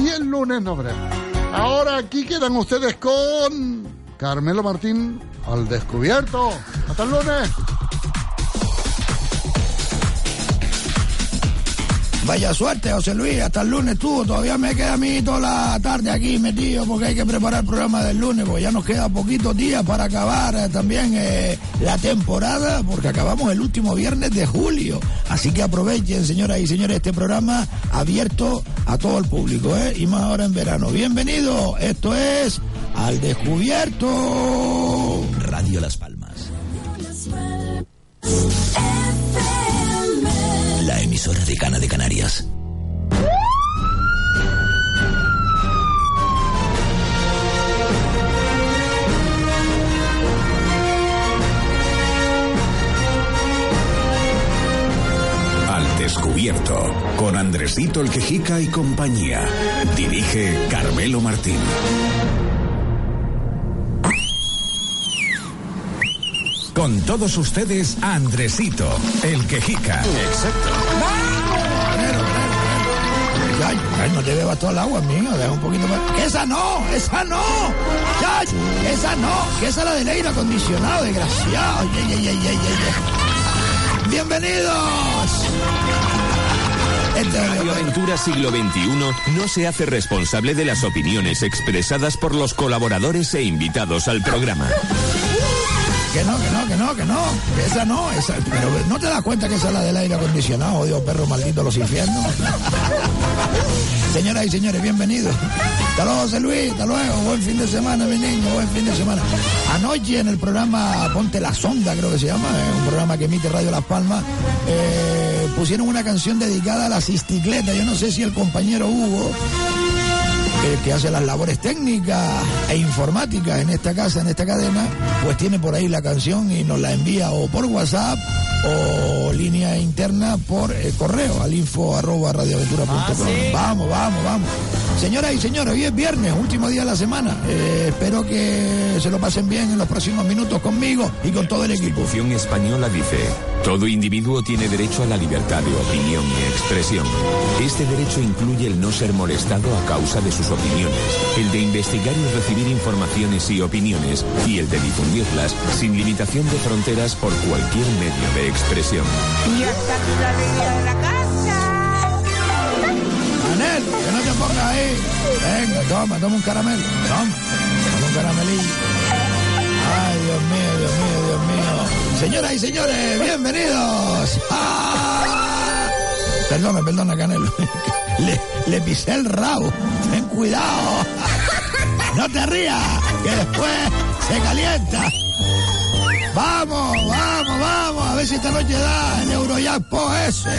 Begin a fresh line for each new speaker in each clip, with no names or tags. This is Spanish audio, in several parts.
y el lunes no veremos. Ahora aquí quedan ustedes con Carmelo Martín al descubierto. Hasta el lunes.
Vaya suerte, José Luis, hasta el lunes tú. Todavía me queda a mí toda la tarde aquí metido porque hay que preparar el programa del lunes, porque ya nos queda poquitos días para acabar eh, también eh, la temporada, porque acabamos el último viernes de julio. Así que aprovechen, señoras y señores, este programa abierto a todo el público, ¿eh? y más ahora en verano. Bienvenido, esto es Al Descubierto.
Radio Las Palmas. La emisora de Cana de Canarias. Al descubierto, con Andresito el Quejica y compañía. Dirige Carmelo Martín. Con todos ustedes, Andresito, el Quejica. Exacto.
Ay, ay, no te bebas todo el agua, mío, deja un poquito más. ¡Que esa no! ¡Esa no! ¡Ay, ¡Esa no! ¡Que esa es la del aire acondicionado, desgraciado! ¡Ay, ay, ay, ay, ay, ay! ¡Bienvenidos! Este es
Radio Aventura Siglo XXI no se hace responsable de las opiniones expresadas por los colaboradores e invitados al programa.
Que no, que no, que no, que no. Esa no, esa. Pero no te das cuenta que esa es la del aire acondicionado, odio perro maldito los infiernos. Señoras y señores, bienvenidos. Hasta luego, José Luis, hasta luego. Buen fin de semana, mi niño, buen fin de semana. Anoche en el programa Ponte la Sonda, creo que se llama, eh, un programa que emite Radio Las Palmas, eh, pusieron una canción dedicada a la cisticleta. Yo no sé si el compañero Hugo que, que hace las labores técnicas e informáticas en esta casa, en esta cadena, pues tiene por ahí la canción y nos la envía o por WhatsApp o línea interna por eh, correo al info arroba radioaventura.com. Vamos, vamos, vamos. Señoras y señores, hoy es viernes, último día de la semana. Eh, espero que se lo pasen bien en los próximos minutos conmigo y con todo el
La
equipo.
Constitución española dice, todo individuo tiene derecho a la libertad de opinión y expresión. Este derecho incluye el no ser molestado a causa de sus opiniones, el de investigar y recibir informaciones y opiniones, y el de difundirlas sin limitación de fronteras por cualquier medio de expresión.
Y hasta aquí la alegría de la casa.
Manel, que no te pongas ahí. Venga, toma, toma un caramelo. Toma, toma un caramelillo. Ay, Dios mío, Dios mío, Dios mío. Señoras y señores, bienvenidos. ¡Ah! Perdona, perdona, Canelo. Le, le pisé el rabo. Ten cuidado. No te rías, que después se calienta. Vamos, vamos, vamos, si esta noche da el Eurojackpot ese.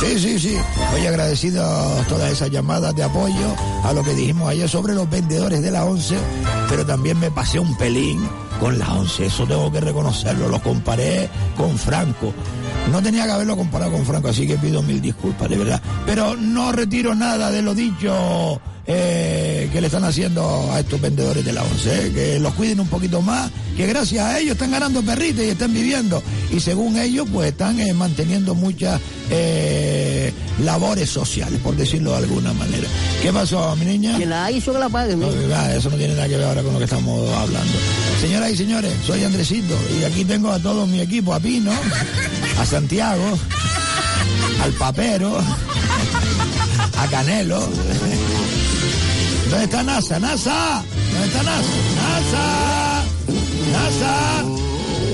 Sí, sí, sí. Oye, agradecido todas esas llamadas de apoyo a lo que dijimos ayer sobre los vendedores de la 11, pero también me pasé un pelín con la 11, eso tengo que reconocerlo, lo comparé con Franco. No tenía que haberlo comparado con Franco, así que pido mil disculpas, de verdad. Pero no retiro nada de lo dicho eh, que le están haciendo a estos vendedores de la 11, eh, que los cuiden un poquito más, que gracias a ellos están ganando perritos y están viviendo. Y según ellos, pues están eh, manteniendo muchas eh, labores sociales, por decirlo de alguna manera. ¿Qué pasó, mi niña?
Que la hizo que la pague,
No,
¿no?
ah, eso no tiene nada que ver ahora con lo que estamos hablando. Señoras y señores, soy Andresito y aquí tengo a todo mi equipo, a Pino, a Santiago, al Papero, a Canelo. ¿Dónde está NASA? NASA, ¿dónde está NASA? NASA, NASA,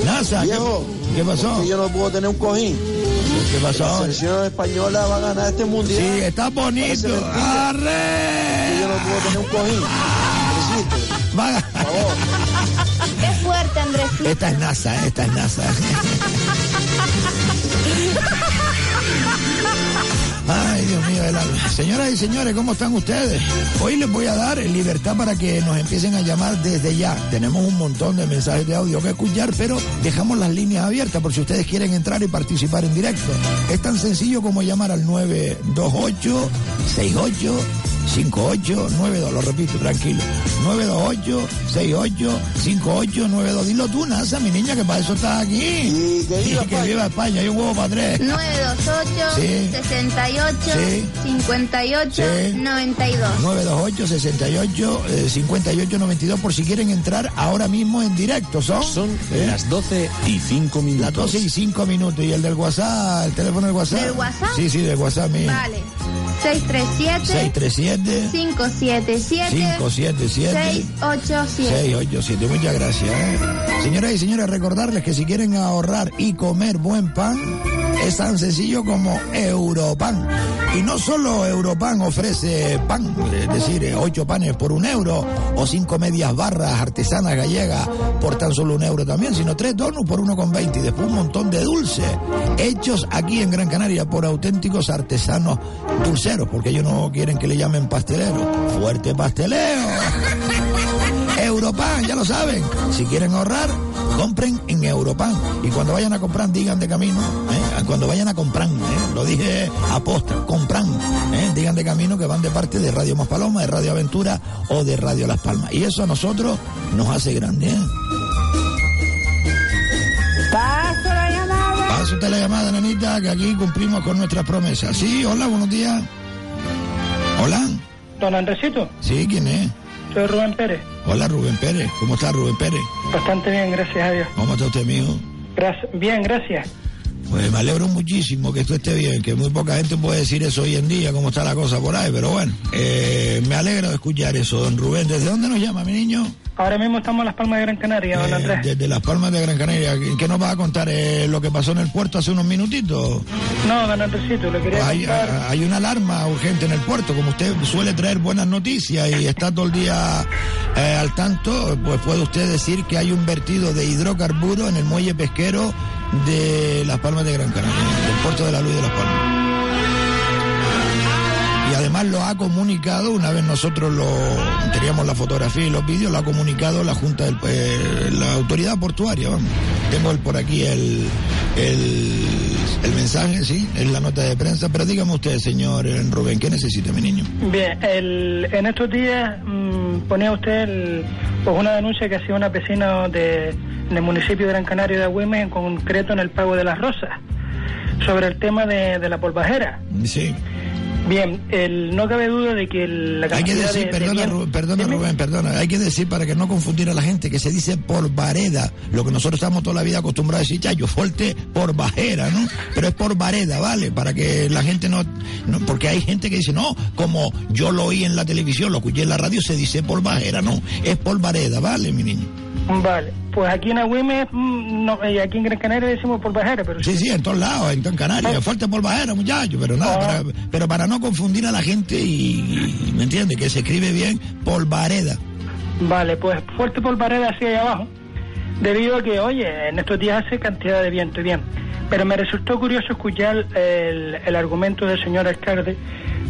NASA. ¿Qué-
Viejo,
¿Qué pasó?
que yo no puedo tener un cojín.
¿Qué
La
pasó?
selección española va a ganar este mundial.
Sí, está bonito. ¡Arre!
yo no puedo tener un cojín.
Va a-
por favor.
Qué fuerte, Andrés.
Esta es NASA, esta es NASA. Dios mío del alma. Señoras y señores, ¿cómo están ustedes? Hoy les voy a dar libertad para que nos empiecen a llamar desde ya. Tenemos un montón de mensajes de audio que escuchar, pero dejamos las líneas abiertas por si ustedes quieren entrar y participar en directo. Es tan sencillo como llamar al 928 68 5892. Lo repito, tranquilo. 928 68 5892. Dilo tú, Nasa, mi niña, que para eso estás aquí.
Y que viva
Y que
España.
viva España. Hay un huevo para tres.
928
Sí.
68
Sí.
58
Sí.
92.
928 68 eh, 58 92 por si quieren entrar ahora mismo en directo. Son,
Son
¿Eh?
las 12 y 5 minutos.
las 12 y 5 minutos. Y el del WhatsApp, el teléfono del WhatsApp.
¿Del WhatsApp?
Sí, sí, del WhatsApp mío.
Vale. 637
637
577
577
687.
687. Muchas gracias. ¿eh? Señoras y señores, recordarles que si quieren ahorrar y comer buen pan, es tan sencillo como Europan. Y no solo Europan ofrece pan, es decir, eh, ocho panes por un euro, o cinco medias barras artesanas gallegas por tan solo un euro también, sino tres donuts por uno con veinte y después un montón de dulces hechos aquí en Gran Canaria por auténticos artesanos dulceros, porque ellos no quieren que le llamen pastelero. Fuerte pasteleo. Europan, ya lo saben. Si quieren ahorrar, compren en Europan. Y cuando vayan a comprar, digan de camino. ¿eh? Cuando vayan a comprar, ¿eh? lo dije aposta, compran. ¿eh? Digan de camino que van de parte de Radio Más Paloma, de Radio Aventura o de Radio Las Palmas. Y eso a nosotros nos hace grande. ¿eh?
Paso la llamada.
Usted la llamada, nenita, que aquí cumplimos con nuestras promesas. Sí, hola, buenos días. Hola.
Don Andresito,
Sí, ¿quién es?
soy Rubén Pérez.
Hola, Rubén Pérez. ¿Cómo está Rubén Pérez?
Bastante bien, gracias a Dios.
¿Cómo está usted, mijo?
Gracias. Bien, gracias.
Pues me alegro muchísimo que esto esté bien, que muy poca gente puede decir eso hoy en día, cómo está la cosa por ahí, pero bueno, eh, me alegro de escuchar eso, don Rubén. ¿Desde dónde nos llama, mi niño?
Ahora mismo estamos en Las Palmas de Gran Canaria, don
Eh,
Andrés.
desde Las Palmas de Gran Canaria. ¿Qué- ¿Qué nos va a contar? eh, lo que pasó en el puerto hace unos minutitos?
No, don Andresito, le
Pues
quería
hay,
contar.
hay una alarma urgente en el puerto, como usted suele traer buenas noticias y está todo el día eh, al tanto, pues puede usted decir que hay un vertido de hidrocarburos en el muelle pesquero de Las Palmas de Gran Canaria, del puerto de la Luz de Las Palmas. Además lo ha comunicado, una vez nosotros lo teníamos la fotografía y los vídeos, lo ha comunicado la Junta, del, eh, la autoridad portuaria, vamos. Tengo el- por aquí el, el, el mensaje, sí, es la nota de prensa, pero dígame usted, señor Rubén, ¿qué necesita mi niño?
Bien, el- en estos días mm, ponía usted el- pues una denuncia que hacía una vecina de, en el municipio de Gran Canaria de Agüimes, en concreto en el Pago de las Rosas, sobre el tema de, de la polvajera.
Sí.
Bien, el, no cabe duda de que el- la
Hay que decir,
de- de
perdona,
bien-
Rubén, perdona. Rubén, perdona, hay que decir para que no confundir a la gente que se dice por vareda, lo que nosotros estamos toda la vida acostumbrados a decir, chayo, fuerte por bajera, ¿no? Pero es por vareda, ¿vale? Para que la gente no, no- porque hay gente que dice, no, como yo lo oí en la televisión, lo escuché en la radio, se dice por bajera, no, es por vareda, ¿vale, mi niño?
Vale, pues aquí en Agüimes, mm, no, y aquí en Gran Canaria decimos polvajera, pero
Sí, sí, en todos lados, en, en Canarias,
Ah.
fuerte por bajera, muchachos, pero nada,
Ah.
para, pero para no confundir a la gente y, y, ¿me entiende? Que se escribe bien por vareda.
Vale, pues fuerte polvareda hacia allá abajo, debido a que, oye, en estos días hace cantidad de viento y bien. Pero me resultó curioso escuchar el, el argumento del señor alcalde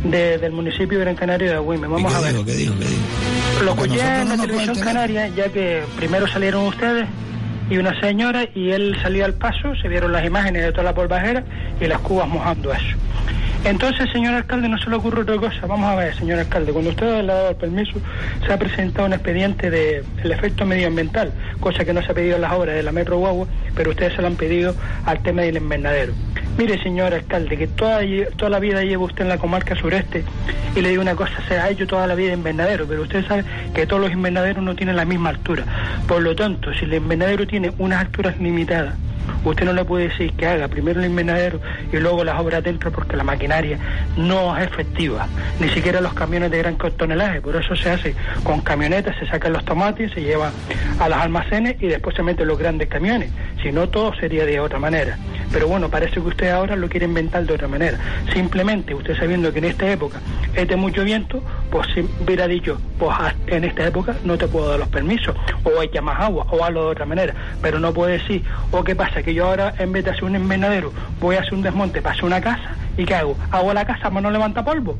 de- del municipio de Gran Canaria de Agüimes.
¿Y
Vamos
qué
a ver.
dijo? ¿Qué dijo? ¿Qué dijo?
Lo escuché en la televisión
tener.
canaria, ya que primero salieron ustedes y una señora, y él salió al paso, se vieron las imágenes de toda la polvajera y las cubas mojando eso. Entonces, señor alcalde, no se le ocurre otra cosa. Vamos a ver, señor alcalde, cuando usted le ha dado el permiso, se ha presentado un expediente de el efecto medioambiental, cosa que no se ha pedido en las obras de la Metro Guagua, pero ustedes se lo han pedido al tema del invernadero. Mire, señor alcalde, que toda, toda la vida lleva usted en la comarca sureste y le digo una cosa, se ha hecho toda la vida invernadero, pero usted sabe que todos los invernaderos no tienen la misma altura. Por lo tanto, si el invernadero tiene unas alturas limitadas, Usted no le puede decir que haga primero el invernadero y luego las obras dentro porque la no es efectiva, ni siquiera los camiones de gran tonelaje. Por eso se hace con camionetas, se sacan los tomates, se llevan a los almacenes y después se meten los grandes camiones. Si no, todo sería de otra manera. Pero bueno, parece que usted ahora lo quiere inventar de otra manera. Simplemente usted sabiendo que en esta época es de mucho viento, pues si hubiera dicho, pues en esta época no te puedo dar los permisos, o echa más agua, o hazlo de otra manera. Pero no puede decir, o qué pasa, que yo ahora en vez de hacer un invernadero, voy a hacer un desmonte para hacer una casa, ¿y qué hago? ¿Hago la casa para no levanta polvo?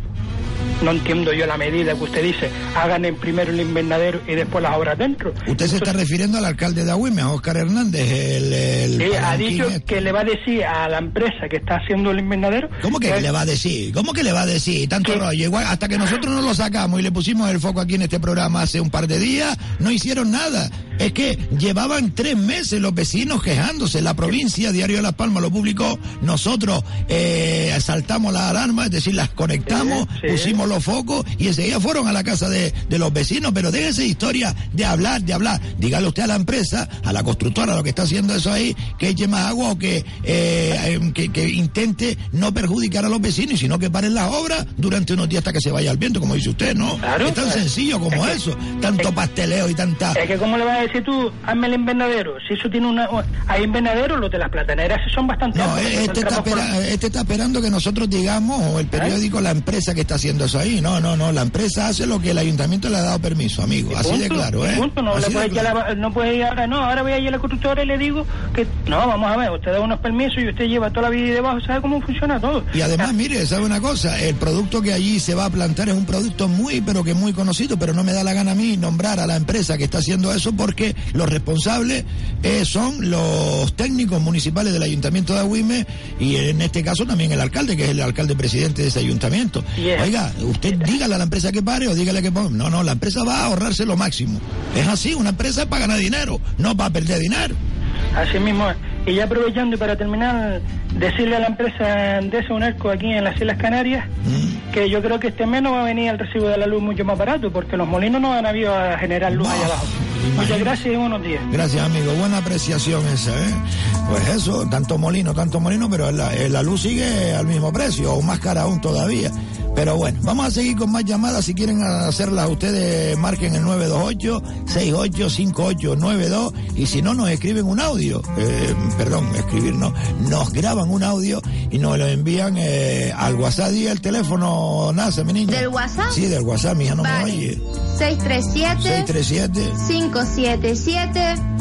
no entiendo yo la medida que usted dice, hagan en primero el invernadero y después las obras dentro.
Usted se está refiriendo al alcalde de Agüime, a Oscar Hernández, el... el
ha dicho
este.
que le va a decir a la empresa que está haciendo el invernadero.
¿Cómo que le va a decir? ¿Cómo que le va a decir? Tanto rollo. Igual, hasta que nosotros no lo sacamos y le pusimos el foco aquí en este programa hace un par de días, no hicieron nada. Es que llevaban tres meses los vecinos quejándose. La provincia, Diario de Las Palmas, lo publicó. Nosotros eh, saltamos las alarmas, es decir, las conectamos,
Sí, sí.
pusimos los focos y enseguida fueron a la casa de, de los vecinos. Pero déjese historia de hablar, de hablar. Dígale usted a la empresa, a la constructora, lo que está haciendo eso ahí, que eche más agua o que, eh, eh, que, que intente no perjudicar a los vecinos, sino que paren las obras durante unos días hasta que se vaya al viento, como dice usted, ¿no?
Claro.
es tan sencillo como
Es que-
eso. Tanto pasteleo y tanta...
Es que, ¿cómo le vas a decir tú, hazme el invernadero? Si eso tiene una. Hay invernaderos, los de las plataneras son bastante.
No,
altos,
este está, espera- este está esperando que nosotros digamos, o el periódico, la empresa que está haciendo eso ahí. No, no, no, la empresa hace lo que el ayuntamiento le ha dado permiso, amigo. Así de claro, ¿eh?
punto, no, le
de
puedes echar
claro.
la- no puedes ir ahora, no, ahora voy a ir a la constructora y le digo que no, vamos a ver, usted da unos permisos y usted lleva toda la vida debajo, sabe cómo funciona todo.
Y además, mire, ¿sabe una cosa? El producto que allí se va a plantar es un producto muy, pero que muy conocido, pero no me da la gana a mí nombrar a la empresa que está haciendo eso porque los responsables eh, son los técnicos municipales del Ayuntamiento de Agüime y en este caso también el alcalde, que es el alcalde presidente de ese ayuntamiento.
Yeah.
Oiga, usted dígale a la empresa que pare o dígale que ponga. No, no, la empresa va a ahorrarse lo máximo. Es así, una empresa es para ganar dinero, no para perder dinero.
Así mismo es. Y ya aprovechando y para terminar, decirle a la empresa de Unarco aquí en las Islas Canarias
Mm.
que yo creo que este mes no va a venir el recibo de la luz mucho más barato porque los molinos no van a habido a generar luz allá abajo. Muchas gracias y buenos días.
Gracias, amigo. Buena apreciación esa, ¿eh? Pues eso, tanto molino, tanto molino, pero la, eh, la luz sigue al mismo precio, o más cara aún todavía. Pero bueno, vamos a seguir con más llamadas. Si quieren hacerlas, ustedes marquen el 928-685892 y si no, nos escriben un audio. Eh, perdón, escribir no. Nos graban un audio y nos lo envían eh, al WhatsApp y el teléfono nace, mi niña.
¿Del WhatsApp?
Sí, del WhatsApp, mija, no me oye.
637
637
577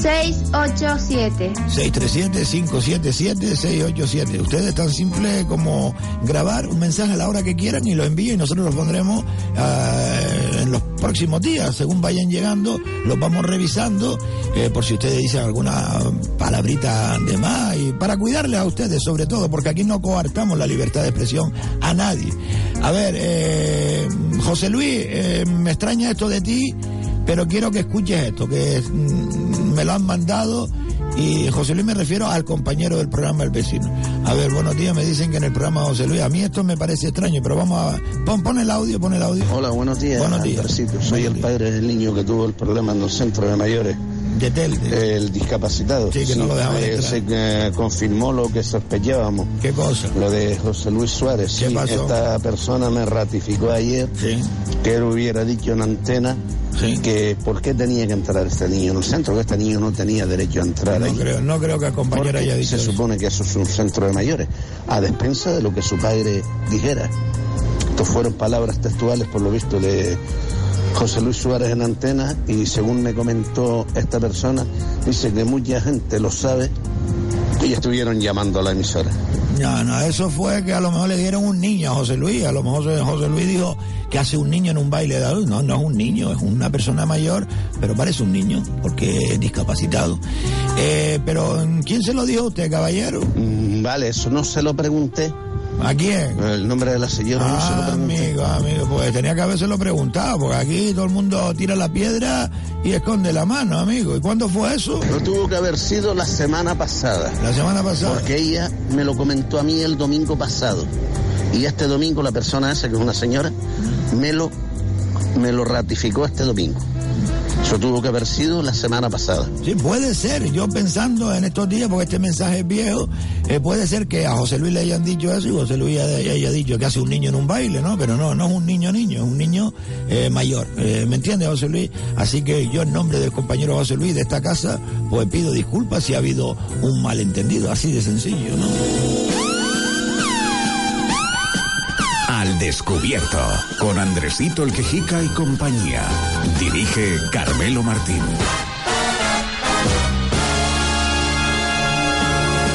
687.
637-577-687. Ustedes tan simple como grabar un mensaje a la hora que quieran y lo envíen y nosotros lo pondremos ah, en los próximos días. Según vayan llegando, los vamos revisando eh, por si ustedes dicen alguna palabrita de más y para cuidarles a ustedes sobre todo, porque aquí no coartamos la libertad de expresión a nadie. A ver, eh, José Luis, eh, me extraña esto de ti. Pero quiero que escuches esto, que mm, me lo han mandado y José Luis me refiero al compañero del programa El Vecino. A ver, buenos días, me dicen que en el programa José Luis, a mí esto me parece extraño, pero vamos a... Pon, pon el audio, pon el audio.
Hola, buenos días.
Buenos días.
Soy
Buenos
el
días.
padre del niño que tuvo el problema en el centro de mayores,
De
el discapacitado.
Sí, que no lo dejaban
eh. Se eh, confirmó lo que sospechábamos.
¿Qué cosa?
Lo de José Luis Suárez.
¿Qué
Sí,
pasó?
esta persona me ratificó ayer
Sí,
que él hubiera dicho en antena
sí.
que por qué tenía que entrar este niño en el centro, que este niño no tenía derecho a entrar
No
ahí.
creo, no creo que el compañero haya dicho
se
eso.
supone que eso es un centro de mayores, a despensa de lo que su padre dijera. Estas fueron palabras textuales, por lo visto, de José Luis Suárez en antena y según me comentó esta persona, dice que mucha gente lo sabe y estuvieron llamando a la emisora.
No, no, eso fue que a lo mejor le dieron un niño a José Luis. A lo mejor José Luis dijo que hace un niño en un baile de adultos. No, no es un niño, es una persona mayor, pero parece un niño porque es discapacitado. Eh, pero, ¿quién se lo dijo a usted, caballero?
Mm, Vale, eso no se lo pregunté,
¿A quién?
el nombre de la señora no se lo
Ah, amigo, amigo, pues tenía que habérselo preguntado, porque aquí todo el mundo tira la piedra y esconde la mano, amigo. ¿Y cuándo fue eso?
No tuvo que haber sido la semana pasada.
La semana pasada.
Porque ella me lo comentó a mí el domingo pasado. Y este domingo la persona esa, que es una señora, me lo, me lo ratificó este domingo. Eso tuvo que haber sido la semana pasada.
Sí, puede ser. Yo pensando en estos días, porque este mensaje es viejo, eh, puede ser que a José Luis le hayan dicho eso y José Luis haya, haya dicho que hace un niño en un baile, ¿no? Pero no, no es un niño niño, es un niño eh, mayor. Eh, ¿Me entiende, José Luis? Así que yo en nombre del compañero José Luis de esta casa, pues pido disculpas si ha habido un malentendido, así de sencillo, ¿no?
Al descubierto, con Andresito el Quejica y compañía. Dirige Carmelo Martín.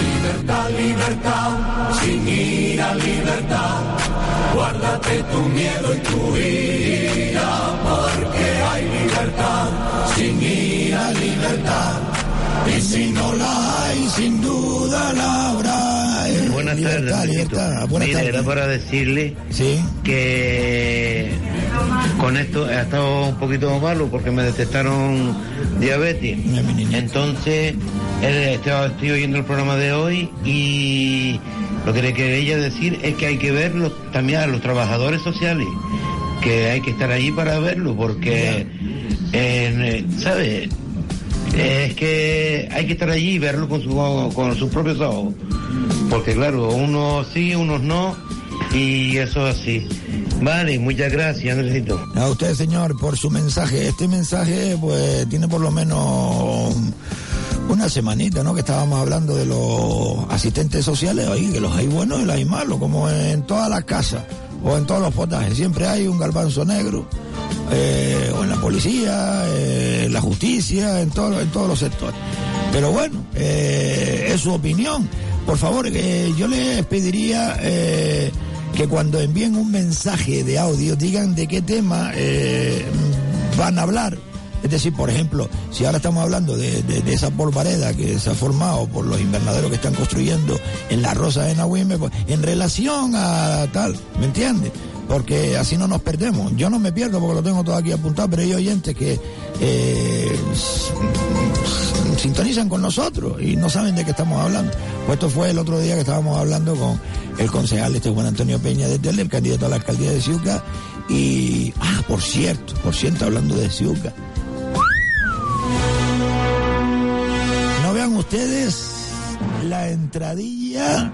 Libertad, libertad, sin ir a libertad. Guárdate tu miedo y tu ira, porque hay libertad, sin ira libertad. Y si no la hay, sin duda la habrá. Eh,
Buenas
Libertad,
tardes.
libertad. Buenas
Mira,
tardes.
era para decirle
Sí.
que con esto he estado un poquito malo porque me detectaron diabetes. Entonces, eh, estoy, oyendo el programa de hoy y lo que le quería decir es que hay que verlo también a los trabajadores sociales, que hay que estar allí para verlo porque, eh, ¿sabes? Es que hay que estar allí y verlo con, su, con sus propios ojos. Porque claro, unos sí, unos no, y eso es así. Vale, muchas gracias, Andresito.
A usted, señor, por su mensaje. Este mensaje, pues, tiene por lo menos una semanita, ¿no? Que estábamos hablando de los asistentes sociales, ahí, que los hay buenos y los hay malos, como en todas las casas o en todos los potajes. Siempre hay un garbanzo negro, eh, o en la policía, eh, en la justicia, en, en todos los sectores. Pero bueno, eh, es su opinión. Por favor, eh, yo les pediría eh, que cuando envíen un mensaje de audio digan de qué tema eh, van a hablar. Es decir, por ejemplo, si ahora estamos hablando de, de- esa polvareda que se ha formado por los invernaderos que están construyendo en la Rosa de Nahuime, pues en relación a tal, ¿me entiendes? Porque así no nos perdemos. Yo no me pierdo porque lo tengo todo aquí apuntado, pero hay oyentes que eh, sintonizan con nosotros y no saben de qué estamos hablando. Pues esto fue el otro día que estábamos hablando con el concejal este Juan Antonio Peña de Tele, el candidato a la alcaldía de Ciuca. Y, ah, por cierto, por cierto, hablando de Ciuca. No vean ustedes la entradilla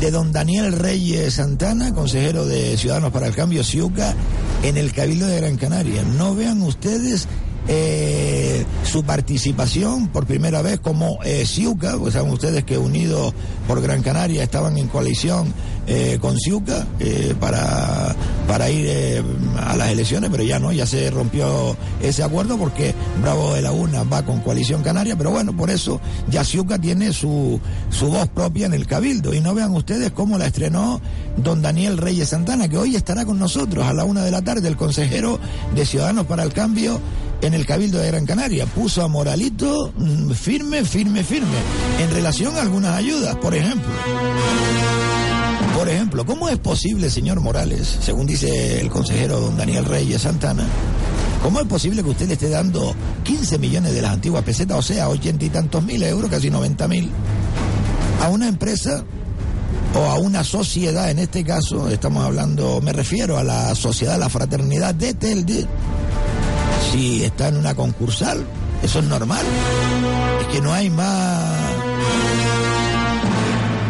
de don Daniel Reyes Santana, consejero de Ciudadanos para el Cambio, Ciuca, en el Cabildo de Gran Canaria. No vean ustedes eh, su participación por primera vez como eh, Ciuca, pues saben ustedes que Unidos por Gran Canaria estaban en coalición eh, con Ciuca eh, para, para ir a las elecciones, pero ya no, ya se rompió ese acuerdo porque Bravo de la Una va con coalición canaria, pero bueno, por eso ya Ciuca tiene su, su voz propia en el Cabildo. Y no vean ustedes cómo la estrenó don Daniel Reyes Santana, que hoy estará con nosotros a la una de la tarde, el consejero de Ciudadanos para el Cambio en el Cabildo de Gran Canaria. Puso a Moralito mm, firme, firme, firme, en relación a algunas ayudas, por ejemplo. Por ejemplo, ¿cómo es posible, señor Morales, según dice el consejero don Daniel Reyes Santana, cómo es posible que usted le esté dando 15 millones de las antiguas pesetas, o sea, ochenta y tantos mil euros, casi 90 mil, a una empresa o a una sociedad, en este caso estamos hablando, me refiero a la sociedad, la fraternidad de Telde, si está en una concursal, eso es normal, es que no hay más...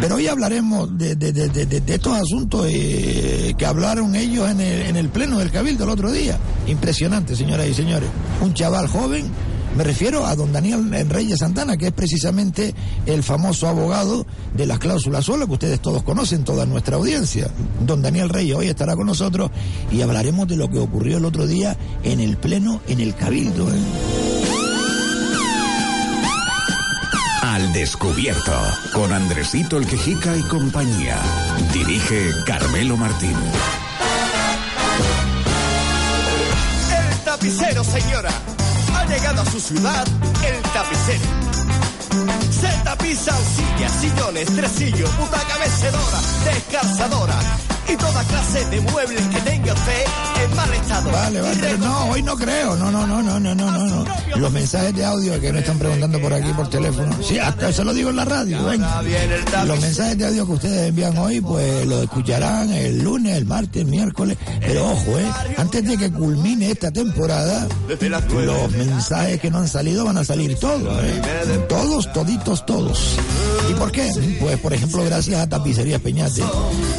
Pero hoy hablaremos de, de- de- de- estos asuntos eh, que hablaron ellos en el, en el pleno del Cabildo el otro día. Impresionante, señoras y señores. Un chaval joven, me refiero a don Daniel Reyes Santana, que es precisamente el famoso abogado de las cláusulas solas que ustedes todos conocen, toda nuestra audiencia. Don Daniel Reyes hoy estará con nosotros y hablaremos de lo que ocurrió el otro día en el pleno, en el Cabildo. ¿eh?
Al descubierto, con Andresito el Quejica y compañía. Dirige Carmelo Martín.
El tapicero, señora. A su ciudad el tapicero. Se tapizan sillas, sillones, tresillos, butaca mecedora, descansadora y toda clase de muebles que tenga usted en mal estado.
Vale, vale. No, hoy no creo. No, no, no, no, no, no, no. no. Los mensajes de audio que nos están preguntando por aquí por teléfono. Sí, hasta eso lo digo en la radio. Venga. Los mensajes de audio que ustedes envían hoy, pues los escucharán el lunes, el martes, el miércoles. Pero ojo, eh, antes de que culmine esta temporada, los mensajes que no han salido van a salir todos. Eh. Todos, toditos, todos. ¿Y por qué? Pues por ejemplo, gracias a Tapicerías Peñate,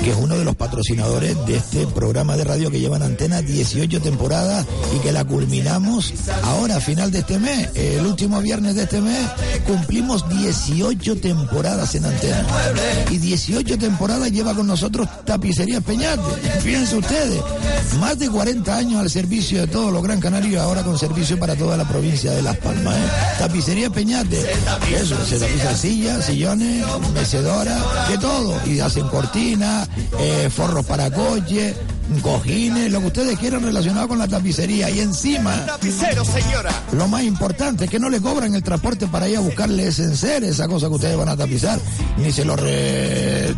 que es uno de los patrocinadores de este programa de radio que lleva en antena 18 temporadas y que la culminamos ahora, final de este mes, el último viernes de este mes, cumplimos 18 temporadas en antena. Y 18 temporadas lleva con nosotros Tapicería Peñate. Fíjense ustedes, más de 40 años al servicio de todos los Gran Canarios, ahora con servicio para toda la provincia de Las Palmas. ¿eh? Tapicería Peñate, eso, se tapizan sillas, sillones, mecedoras, de todo. Y hacen cortinas, eh, forros para coches cojines, lo que ustedes quieran relacionado con la tapicería. Y encima,
Tapicero, señora.
lo más importante es que no le cobran el transporte para ir a buscarle encer esa cosa que ustedes van a tapizar, ni se lo re...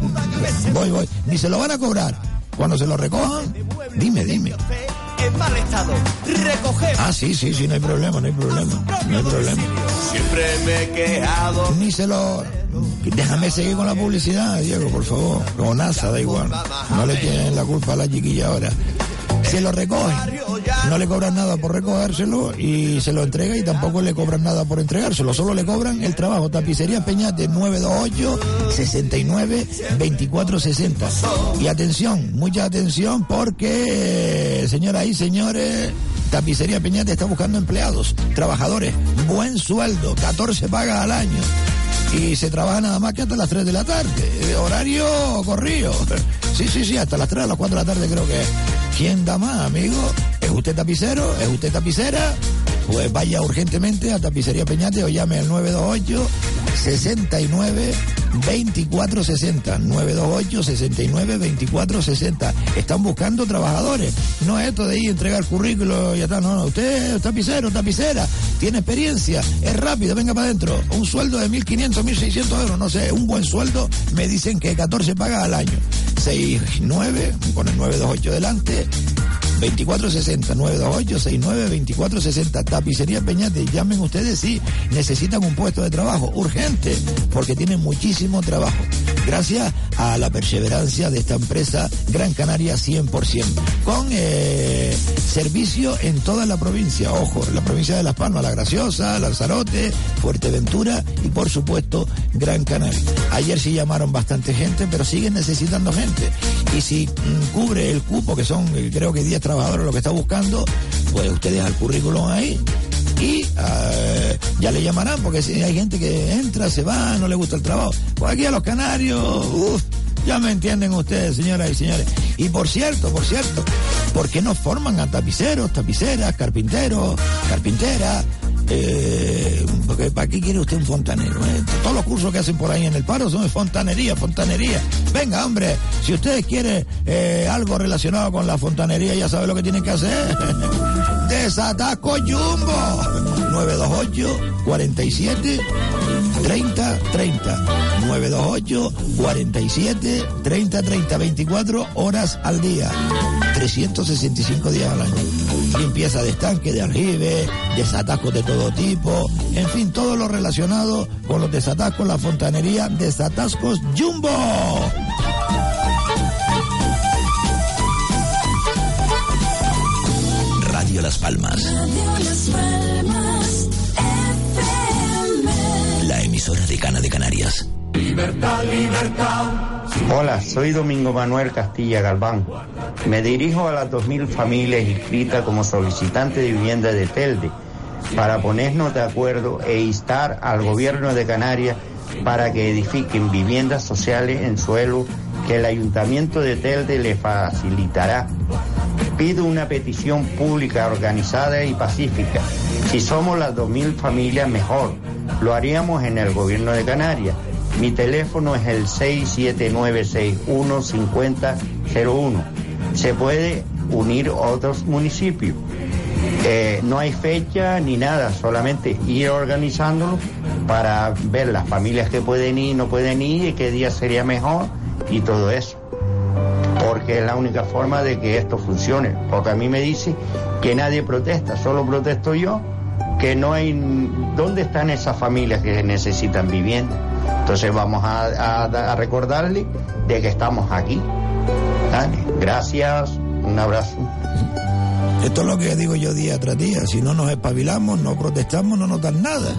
voy, voy, ni se lo van a cobrar. Cuando se lo recojan, dime, dime.
En mal estado. Recogemos.
Ah, sí, sí, sí, no hay problema, no hay problema, no hay problema.
Siempre me he quejado.
Ni se lo... Déjame seguir con la publicidad, Diego, por favor. Como NASA, da igual. No le tienen la culpa a la chiquilla ahora. Se lo recogen. No le cobran nada por recogérselo y se lo entrega y tampoco le cobran nada por entregárselo. Solo le cobran el trabajo. Tapicería Peñate 928 69 24 60. Y atención, mucha atención porque, eh, señoras y señores, Tapicería Peñate está buscando empleados, trabajadores, buen sueldo, 14 pagas al año. Y se trabaja nada más que hasta las 3 de la tarde. eh, Horario corrido. Sí, sí, sí, hasta las 3 a las 4 de la tarde creo que es. ¿Quién da más, amigo? ¿Es usted tapicero? ¿Es usted tapicera? Pues vaya urgentemente a Tapicería Peñate o llame al 928 69 24 60 928 69 24 60 están buscando trabajadores. No es esto de ir a entregar currículo y está no, no usted es tapicero tapicera. Tiene experiencia. Es rápido venga para adentro. Un sueldo de 1500 1600 euros. No sé un buen sueldo me dicen que 14 paga al año 69 con el 928 delante 2460 928 69 2460 Tapicería Peñate, llamen ustedes si necesitan un puesto de trabajo urgente, porque tienen muchísimo trabajo. Gracias a la perseverancia de esta empresa Gran Canaria 100%, con eh, servicio en toda la provincia, ojo, la provincia de Las Palmas, La Graciosa, Lanzarote, Fuerteventura y por supuesto Gran Canaria. Ayer sí llamaron bastante gente, pero siguen necesitando gente. Y si mm, cubre el cupo, que son eh, creo que 10 trabajadores lo que está buscando, pues ustedes al currículum ahí y eh, ya le llamarán porque si hay gente que entra, se va, no le gusta el trabajo. Pues aquí a los canarios, uf, ya me entienden ustedes, señoras y señores. Y por cierto, por cierto, ¿por qué no forman a tapiceros, tapiceras, carpinteros, carpinteras? Eh, porque ¿para qué quiere usted un fontanero? eh? Todos los cursos que hacen por ahí en el paro son de fontanería, fontanería. Venga, hombre, si ustedes quieren eh, algo relacionado con la fontanería, ya sabe lo que tienen que hacer. Desatasco Jumbo 928 47 30 30 928 47 30 30 24 horas al día 365 días al año limpieza de estanque, de aljibe, desatascos de todo tipo, en fin, todo lo relacionado con los desatascos, la fontanería, desatascos Jumbo.
Radio Las Palmas. La emisora de Cana de Canarias.
Libertad, libertad.
Hola, soy Domingo Manuel Castilla Galván. Me dirijo a las 2.000 familias inscritas como solicitante de vivienda de Telde para ponernos de acuerdo e instar al gobierno de Canarias para que edifiquen viviendas sociales en suelo que el ayuntamiento de Telde le facilitará. Pido una petición pública organizada y pacífica. Si somos las 2.000 familias, mejor. Lo haríamos en el gobierno de Canarias. Mi teléfono es el 679615001. Se puede unir otros municipios. Eh, no hay fecha ni nada, solamente ir organizándolo para ver las familias que pueden ir, no pueden ir, y qué día sería mejor y todo eso. Porque es la única forma de que esto funcione. Porque a mí me dice que nadie protesta, solo protesto yo, que no hay... ¿Dónde están esas familias que necesitan vivienda? Entonces vamos a, recordarle de que estamos aquí. ¿Vale? Gracias, un abrazo.
Esto es lo que digo yo día tras día. Si no nos espabilamos, no protestamos, no nos dan nada.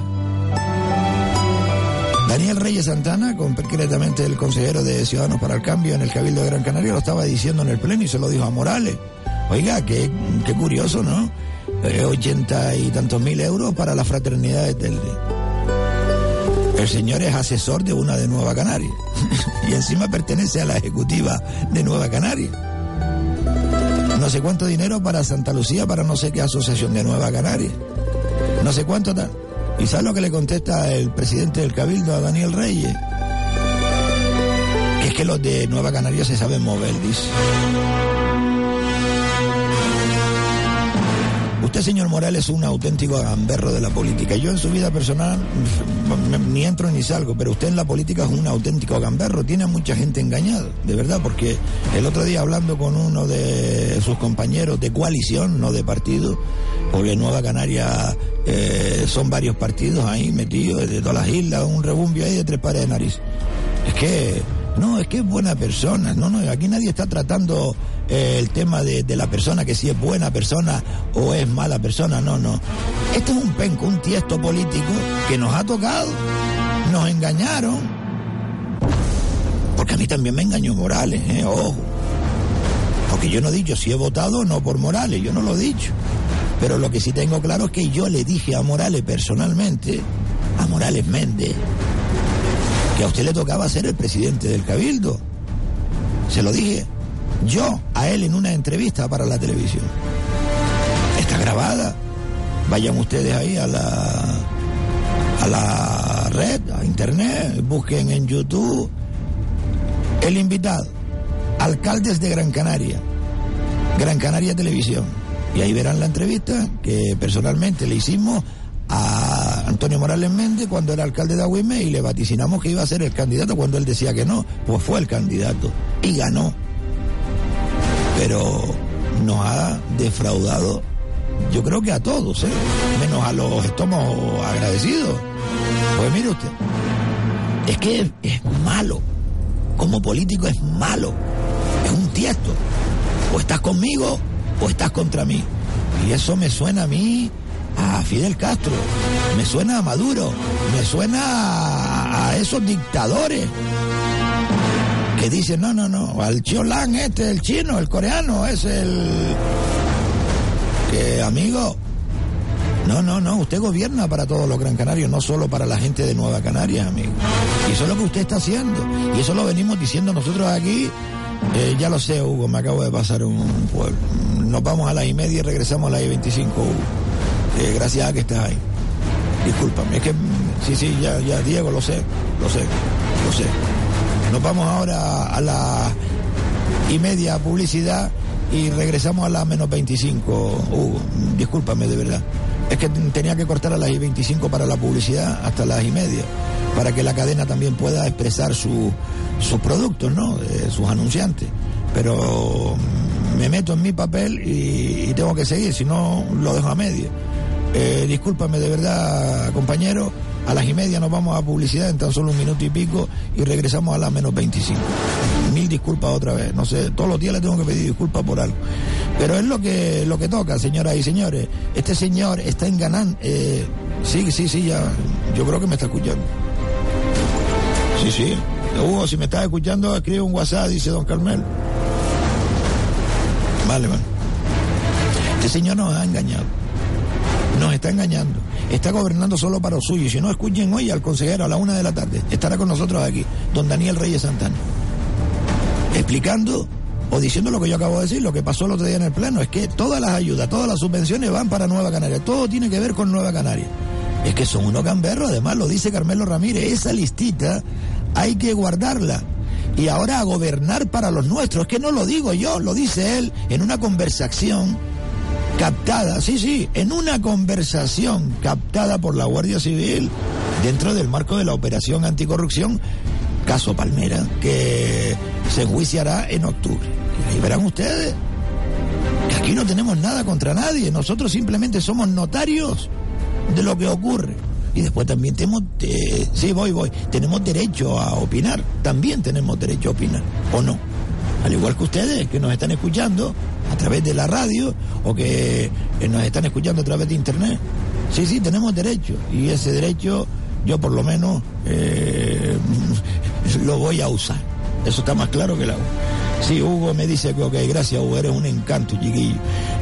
Daniel Reyes Santana, concretamente el consejero de Ciudadanos para el Cambio en el Cabildo de Gran Canaria, lo estaba diciendo en el pleno y se lo dijo a Morales. Oiga, qué, qué curioso, ¿no? Eh, Ochenta y tantos mil euros para la fraternidad de Telde. El señor es asesor de una de Nueva Canaria. y encima pertenece a la ejecutiva de Nueva Canaria. No sé cuánto dinero para Santa Lucía, para no sé qué asociación de Nueva Canaria. No sé cuánto tal. ¿Y sabes lo que le contesta el presidente del Cabildo a Daniel Reyes? Que es que los de Nueva Canaria se saben mover, dice. Usted, señor Morales, es un auténtico gamberro de la política. Yo en su vida personal ni entro ni salgo, pero usted en la política es un auténtico gamberro. Tiene a mucha gente engañada, de verdad, porque el otro día hablando con uno de sus compañeros de coalición, no de partido, porque Nueva Canaria eh, son varios partidos ahí metidos de todas las islas, un rebumbio ahí de tres pares de nariz. Es que, no, es que es buena persona. No, no, aquí nadie está tratando eh, el tema de, la persona, que si es buena persona o es mala persona. No, no. Este es un penco, un tiesto político que nos ha tocado. Nos engañaron. Porque a mí también me engañó Morales, eh, ojo. Porque yo no he dicho si he votado o no por Morales, yo no lo he dicho. Pero lo que sí tengo claro es que yo le dije a Morales personalmente, a Morales Méndez, que a usted le tocaba ser el presidente del Cabildo. Se lo dije yo a él en una entrevista para la televisión. Está grabada. Vayan ustedes ahí a la a la red, a internet, busquen en YouTube el invitado, alcaldes de Gran Canaria, Gran Canaria Televisión. Y ahí verán la entrevista que personalmente le hicimos Antonio Morales Méndez cuando era alcalde de Agüime y le vaticinamos que iba a ser el candidato cuando él decía que no. Pues fue el candidato y ganó. Pero nos ha defraudado, yo creo que a todos, ¿eh? menos a los estómagos agradecidos. Pues mire usted, es que es, es malo, como político es malo, es un tiesto. O estás conmigo o estás contra mí. Y eso me suena a mí a Fidel Castro, me suena a Maduro, me suena a, esos dictadores que dicen, no, no, no, al Chiolán este, el chino, el coreano, es el... Que, amigo, no, no, no, usted gobierna para todos los gran canarios, no solo para la gente de Nueva Canarias, amigo. Y eso es lo que usted está haciendo. Y eso lo venimos diciendo nosotros aquí. Eh, ya lo sé, Hugo, me acabo de pasar un pueblo. Nos vamos a las y media y regresamos a las y 25, Hugo. Eh, gracias a que estás ahí. Discúlpame, es que, sí, sí, ya, ya, Diego, lo sé, lo sé, lo sé. Nos vamos ahora a la y media publicidad y regresamos a la menos 25. Hugo, discúlpame de verdad. Es que tenía que cortar a las y 25 para la publicidad hasta las y media, para que la cadena también pueda expresar su- sus productos, ¿no? Eh, sus anunciantes. Pero mm, me meto en mi papel y, y tengo que seguir, si no lo dejo a media. Eh, discúlpame de verdad, compañero. A las y media nos vamos a publicidad en tan solo un minuto y pico y regresamos a las menos 25. Mil disculpas otra vez. No sé, todos los días le tengo que pedir disculpas por algo. Pero es lo que, lo que toca, señoras y señores. Este señor está enganando. Eh, sí, sí, sí, ya. Yo creo que me está escuchando. Sí, sí. Hugo, si me estás escuchando, escribe un WhatsApp, dice don Carmel. Vale, vale. Este señor nos ha engañado. Nos está engañando. Está gobernando solo para los suyos. Si no, escuchen hoy al consejero a la una de la tarde. Estará con nosotros aquí, don Daniel Reyes Santana. Explicando o diciendo lo que yo acabo de decir, lo que pasó el otro día en el plano. Es que todas las ayudas, todas las subvenciones van para Nueva Canaria. Todo tiene que ver con Nueva Canaria. Es que son unos gamberros, además lo dice Carmelo Ramírez. Esa listita hay que guardarla. Y ahora a gobernar para los nuestros. Es que no lo digo yo, lo dice él en una conversación captada, sí, sí, en una conversación captada por la Guardia Civil dentro del marco de la operación anticorrupción, caso Palmera, que se enjuiciará en octubre. Y ahí verán ustedes que aquí no tenemos nada contra nadie, nosotros simplemente somos notarios de lo que ocurre. Y después también tenemos, sí, voy, voy, tenemos derecho a opinar, también tenemos derecho a opinar, ¿o no? Al igual que ustedes que nos están escuchando través de la radio o que eh, nos están escuchando a través de internet. Sí, sí, tenemos derecho y ese derecho yo por lo menos eh, lo voy a usar. Eso está más claro que el agua. Sí, Hugo me dice que ok, gracias Hugo, eres un encanto, chiquillo.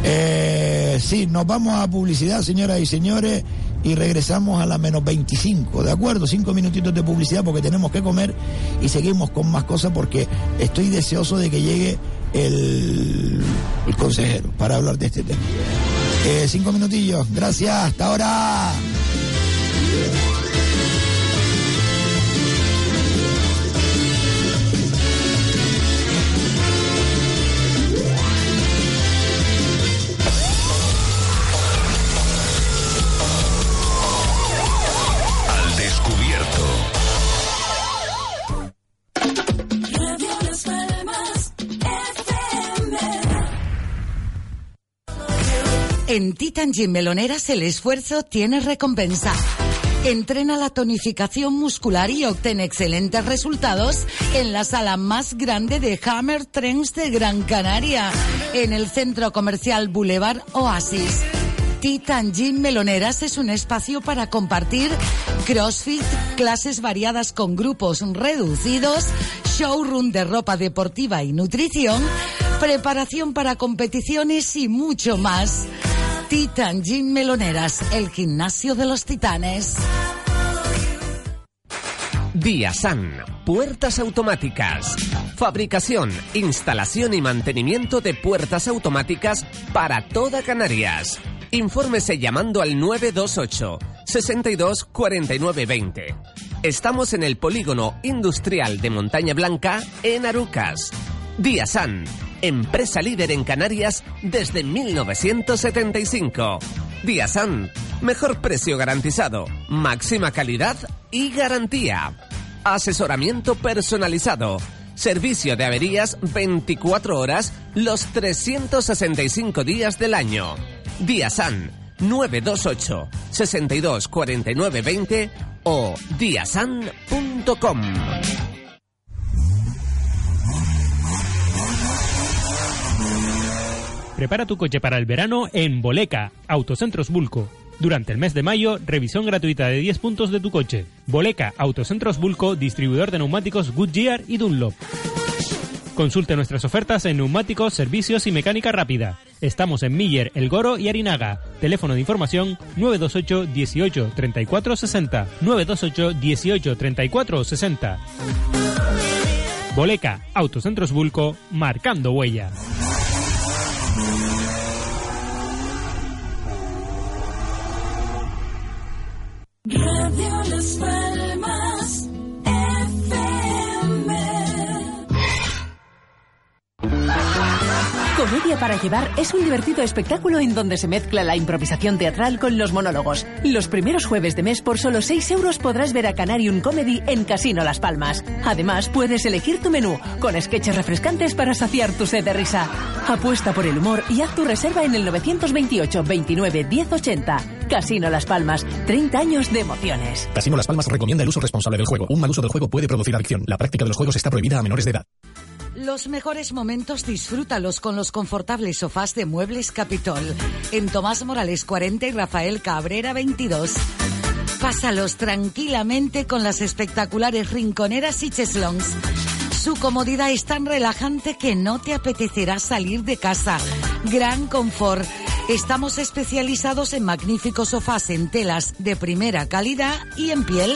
Eh, sí, nos vamos a publicidad, señoras y señores, y regresamos a la menos 25, ¿de acuerdo? Cinco minutitos de publicidad porque tenemos que comer y seguimos con más cosas porque estoy deseoso de que llegue el, consejero para hablar de este tema. Eh, cinco minutillos, gracias, hasta ahora.
En Titan Gym Meloneras el esfuerzo tiene recompensa. Entrena la tonificación muscular y obtén excelentes resultados en la sala más grande de Hammer Trends de Gran Canaria, en el centro comercial Boulevard Oasis. Titan Gym Meloneras es un espacio para compartir CrossFit, clases variadas con grupos reducidos, showroom de ropa deportiva y nutrición, preparación para competiciones y mucho más. Titan Gym Meloneras, el gimnasio de los titanes.
Diasan, puertas automáticas. Fabricación, instalación y mantenimiento de puertas automáticas para toda Canarias. Infórmese llamando al 928 62 49 20. Estamos en el polígono industrial de Montaña Blanca en Arucas. Diasan, empresa líder en Canarias desde 1975. Diasan, mejor precio garantizado, máxima calidad y garantía. Asesoramiento personalizado. Servicio de averías 24 horas los 365 días del año. Diasan 928 62 49 20 o diasan.com.
Prepara tu coche para el verano en Boleca, Autocentros Bulco. Durante el mes de mayo, revisión gratuita de 10 puntos de tu coche. Boleca, Autocentros Bulco, distribuidor de neumáticos Goodyear y Dunlop. Consulte nuestras ofertas en neumáticos, servicios y mecánica rápida. Estamos en Miller, El Goro y Arinaga. Teléfono de información 928 18 34 60. 928 18 34 60. Boleca, Autocentros Bulco, marcando huella.
Radio Las
Comedia para llevar es un divertido espectáculo en donde se mezcla la improvisación teatral con los monólogos. Los primeros jueves de mes por solo 6 euros podrás ver a Canarium Comedy en Casino Las Palmas. Además, puedes elegir tu menú con sketches refrescantes para saciar tu sed de risa. Apuesta por el humor y haz tu reserva en el 928 29 1080. Casino Las Palmas, 30 años de emociones.
Casino Las Palmas recomienda el uso responsable del juego. Un mal uso del juego puede producir adicción. La práctica de los juegos está prohibida a menores de edad.
Los mejores momentos disfrútalos con los confortables sofás de Muebles Capitol en Tomás Morales 40 y Rafael Cabrera 22. Pásalos tranquilamente con las espectaculares rinconeras y cheslongs. Su comodidad es tan relajante que no te apetecerá salir de casa. Gran confort. Estamos especializados en magníficos sofás en telas de primera calidad y en piel.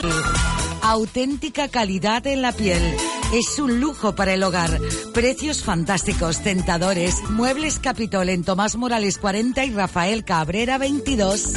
Auténtica calidad en la piel. Es un lujo para el hogar. Precios fantásticos, tentadores. Muebles Capitol en Tomás Morales 40 y Rafael Cabrera 22.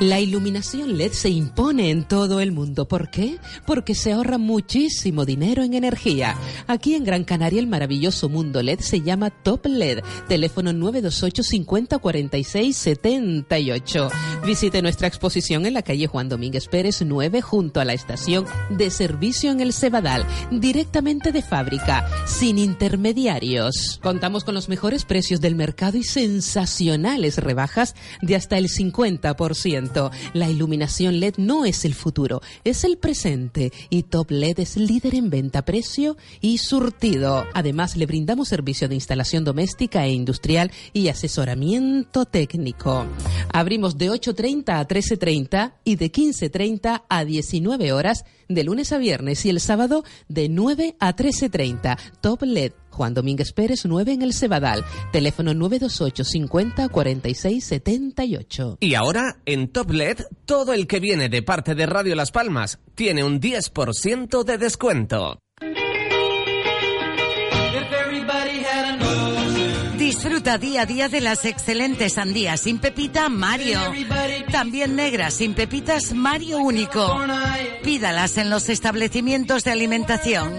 La iluminación LED se impone en todo el mundo. ¿Por qué? Porque se ahorra muchísimo dinero en energía. Aquí en Gran Canaria el maravilloso mundo LED se llama Top LED. Teléfono 928 50 46 78. Visite nuestra exposición en la calle Juan Domínguez Pérez 9 junto a la estación de servicio en el Cebadal. Directamente de fábrica, sin intermediarios. Contamos con los mejores precios del mercado y sensacionales rebajas de hasta el 50%. La iluminación LED no es el futuro, es el presente. Y Top LED es líder en venta, precio y surtido. Además, le brindamos servicio de instalación doméstica e industrial y asesoramiento técnico. Abrimos de 8.30 a 13.30 y de 15.30 a 19 horas de lunes a viernes y el sábado de 9 a 13.30. Top LED. Juan Domínguez Pérez 9 en el Cebadal. Teléfono 928 50 46 78.
Y ahora, en Top LED, todo el que viene de parte de Radio Las Palmas tiene un 10% de descuento.
Disfruta día a día de las excelentes sandías sin pepita Mario. También negras sin pepitas Mario único. Pídalas en los establecimientos de alimentación.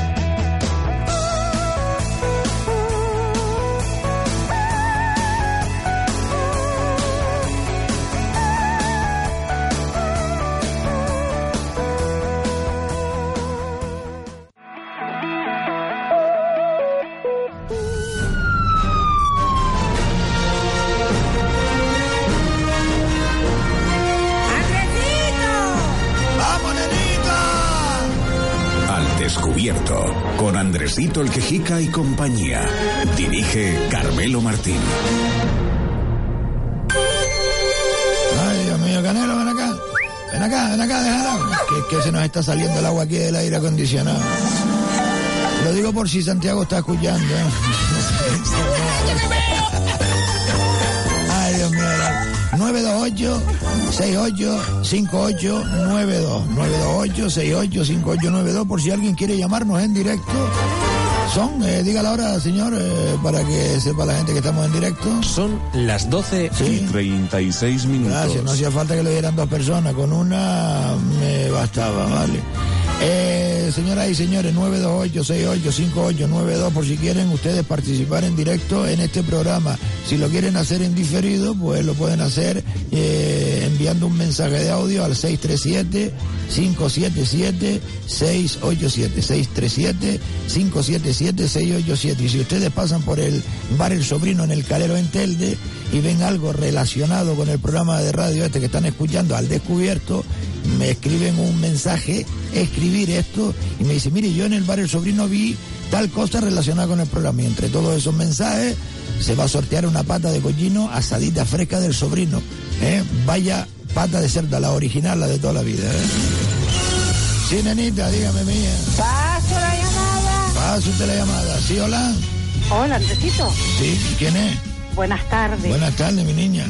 Andresito el Quejica y compañía. Dirige Carmelo Martín.
Ay, Dios mío, Canelo, ven acá. Ven acá, ven acá, déjala. Que, que se nos está saliendo el agua aquí del aire acondicionado. Lo digo por si Santiago está escuchando. ¿eh? Ay, Dios mío. la- 928 68 58 92 928 68 58 92 por si alguien quiere llamarnos en directo. Son, eh, diga la hora, señor, eh, para que sepa la gente que estamos en directo.
Son las 12 y 36 minutos.
Gracias, no hacía falta que lo dieran dos personas, con una me bastaba, vale. Eh, señoras y señores, 928-685892, por si quieren ustedes participar en directo en este programa. Si lo quieren hacer en diferido, pues lo pueden hacer eh, enviando un mensaje de audio al 637-577-687. 637-577-687. Y si ustedes pasan por el bar El Sobrino en el Calero en Telde y ven algo relacionado con el programa de radio este que están escuchando al descubierto, me escriben un mensaje, escribir esto, y me dice, mire, yo en el bar El Sobrino vi tal cosa relacionada con el programa. Y entre todos esos mensajes se va a sortear una pata de cochino asadita fresca del sobrino. ¿eh? Vaya pata de cerdo, la original, la de toda la vida. ¿eh? Sí, nenita, dígame mía.
Paso la llamada.
Pasa usted la llamada. ¿Sí, hola?
Hola, Andresito.
Sí, ¿quién es?
Buenas tardes.
Buenas tardes, mi niña.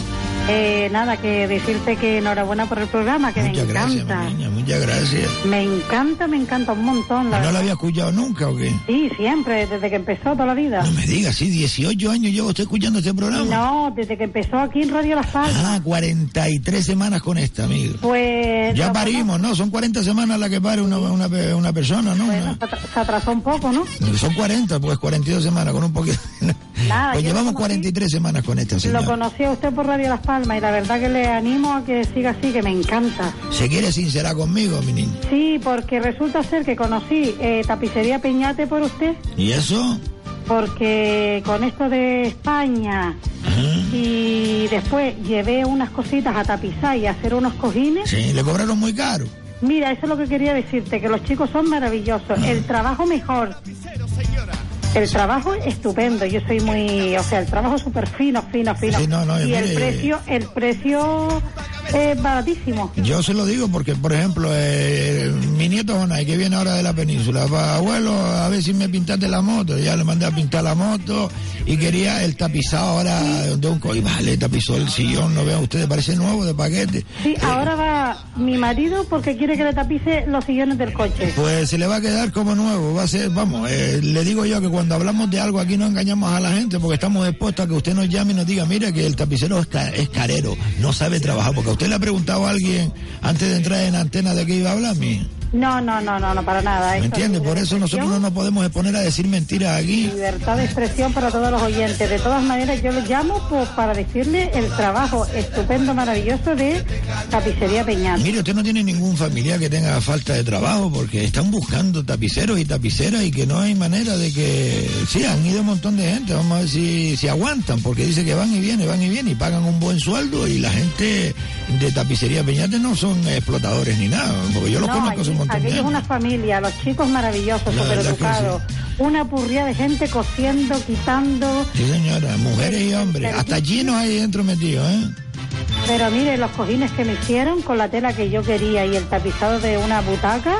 Eh, nada, que decirte que enhorabuena por el programa, que
Muchas
me encanta.
niña, muchas gracias.
Me encanta, me encanta un montón. La
¿No la
verdad.
había escuchado nunca o qué?
Sí, siempre, desde que empezó toda la vida.
No me diga, sí, 18 años llevo usted escuchando este programa.
No, desde que empezó aquí en Radio Las Palmas.
Ah, 43 semanas con esta, amigo.
Pues...
Ya
lo-
parimos, ¿no? Son 40 semanas las que pare una, una, una persona, ¿no? Una-
Se atra- se atrasó un poco, ¿no?
son 40, pues 42 semanas con un poquito.
Nada,
pues llevamos
lo conocí-
43 semanas con esta
Lo
señora.
conocí a usted por Radio Las Palmas y la verdad que le animo a que siga así, que me encanta.
¿Se quiere sincerar conmigo, mi niño?
Sí, porque resulta ser que conocí eh, Tapicería Peñate por usted,
¿Y eso?
porque con esto de España y después llevé unas cositas a tapizar y a hacer unos cojines.
Sí, le cobraron muy caro.
Mira, eso es lo que quería decirte, que los chicos son maravillosos, el trabajo mejor. El trabajo estupendo, yo soy muy, o sea, el trabajo súper fino, fino, fino.
Sí, no, no,
y el
mire-
precio, el precio es baratísimo.
Yo se lo digo porque, por ejemplo, eh, mi nieto Jonay, que viene ahora de la península, va, abuelo, a ver si me pintaste la moto. Ya le mandé a pintar la moto y quería el tapizado ahora de un co- y vale, tapizó el sillón, no vean ustedes, parece nuevo de paquete.
Sí, ahora va mi marido porque quiere que le tapice los sillones del coche.
Pues se le va a quedar como nuevo, va a ser, vamos, eh, le digo yo que cuando hablamos de algo aquí no engañamos a la gente porque estamos expuestos a que usted nos llame y nos diga, mira que el tapicero es, ca- es carero, no sabe trabajar, porque usted ¿Usted le ha preguntado a alguien antes de entrar en antena de qué iba a hablar?
No, no, no, no, no, para nada.
¿Me
Eso
entiende?
es
Por eso nosotros no nos podemos exponer a decir mentiras aquí.
Libertad de expresión para todos los oyentes. De todas maneras, yo les llamo pues, para decirle el trabajo estupendo, maravilloso de Tapicería Peñal.
Mire, usted no tiene ningún familiar que tenga falta de trabajo porque están buscando tapiceros y tapiceras y que no hay manera de que... Sí, han ido un montón de gente, vamos a ver si, si aguantan, porque dice que van y vienen, van y vienen y pagan un buen sueldo y la gente de Tapicería Peñate no son explotadores ni nada, porque yo los
No,
conozco de
aquello es una familia, los chicos maravillosos, súper educados. Una purría de gente cosiendo, quitando.
Sí, señora, mujeres y hombres, hasta llenos ahí dentro metidos, ¿eh?
Pero mire, los cojines que me hicieron con la tela que yo quería y el tapizado de una butaca,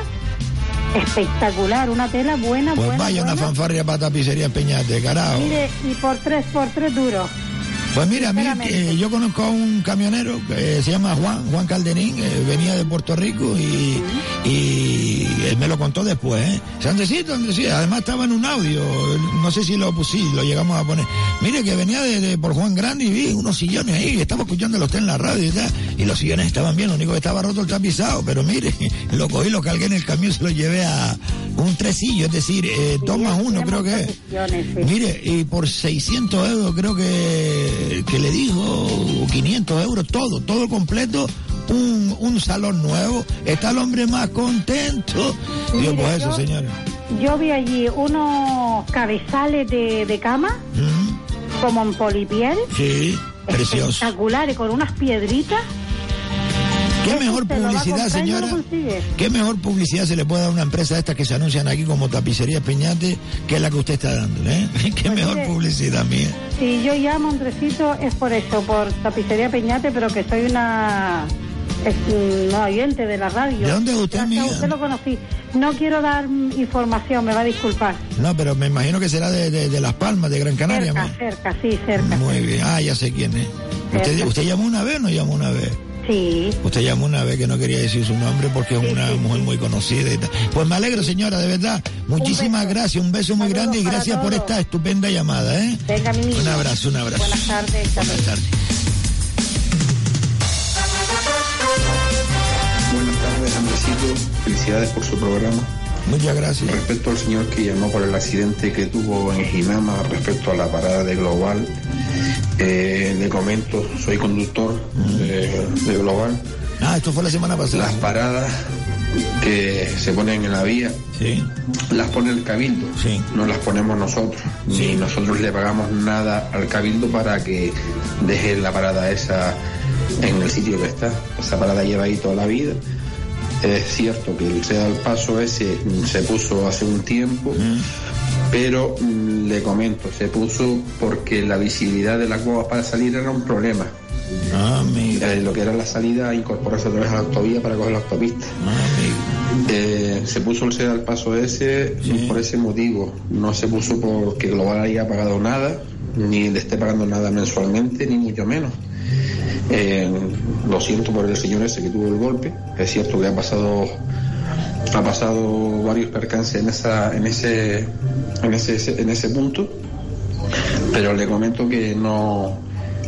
espectacular, una tela buena,
Pues
buena.
vaya una fanfarria para Tapicería Peñate, carajo.
Mire, y por tres, por tres duros.
Pues mira, a mí, eh, yo conozco a un camionero que se llama Juan, Juan Calderín, eh, venía de Puerto Rico y, y él me lo contó después, ¿eh? Andresito, Andresito, además estaba en un audio, no sé si lo pusí, lo llegamos a poner. Mire que venía de, de por Juan Grande y vi unos sillones ahí, estaba escuchándolo usted en la radio y tal, y los sillones estaban bien, lo único que estaba roto el tapizado, pero mire, lo cogí, lo cargué en el camión, se lo llevé a un tresillo, es decir, eh, dos más uno creo que es. Mire, y por 600 euros creo que, que le dijo, o 500 euros, todo, todo completo, un, un salón nuevo. Está el hombre más contento. Digo, pues eso,
yo-
señores.
Yo vi allí unos cabezales de, de cama, como en polipiel,
Sí, precioso.
espectaculares, con unas piedritas.
¿Qué mejor publicidad, señora? ¿Qué mejor publicidad se le puede dar a una empresa de estas que se anuncian aquí como Tapicería Peñate que la que usted está dando? ¿eh? ¿Qué mejor
mire,
publicidad mía?
Si yo llamo a Andresito es por eso, por tapicería Peñate, pero que soy una es, no oyente de la radio.
¿De dónde es usted, amiga?
usted lo conocí. No quiero dar información, me va a disculpar.
No, pero me imagino que será de, de- de Las Palmas, de Gran Canaria.
cerca,
¿no?
cerca, sí, cerca.
Muy bien. Ah, ya sé quién es. ¿Usted,
Cerca.
¿Usted llamó una vez o no llamó una vez?
Sí.
Usted llamó una vez que no quería decir su nombre porque es una mujer muy conocida y tal. Pues me alegro, señora, de verdad. Muchísimas gracias, un beso muy grande y gracias por esta estupenda llamada, ¿eh?
Venga, mi.
Un abrazo, un abrazo.
Buenas tardes.
Buenas tardes.
Felicidades por su programa.
Muchas gracias.
Respecto al señor que llamó por el accidente que tuvo en Ginama respecto a la parada de Global, eh, le comento, soy conductor de, de Global.
Ah, esto fue la semana pasada.
Las paradas que se ponen en la vía, las pone el cabildo, no las ponemos nosotros. Ni nosotros le pagamos nada al cabildo para que deje la parada esa en el sitio que está. Esa parada lleva ahí toda la vida. Es cierto que el sea el paso ese mm, se puso hace un tiempo, pero mm, le comento, se puso porque la visibilidad de las guaguas para salir era un problema. Eh, lo que era la salida, incorporarse otra vez a la autovía para coger la autopista. Eh, se puso el SEA al paso ese por ese motivo. No se puso porque Global haya pagado nada, ni le esté pagando nada mensualmente, ni mucho menos. Eh, lo siento por el señor ese que tuvo el golpe. Es cierto que ha pasado ha pasado varios percances en esa en ese en ese en ese punto pero le comento que no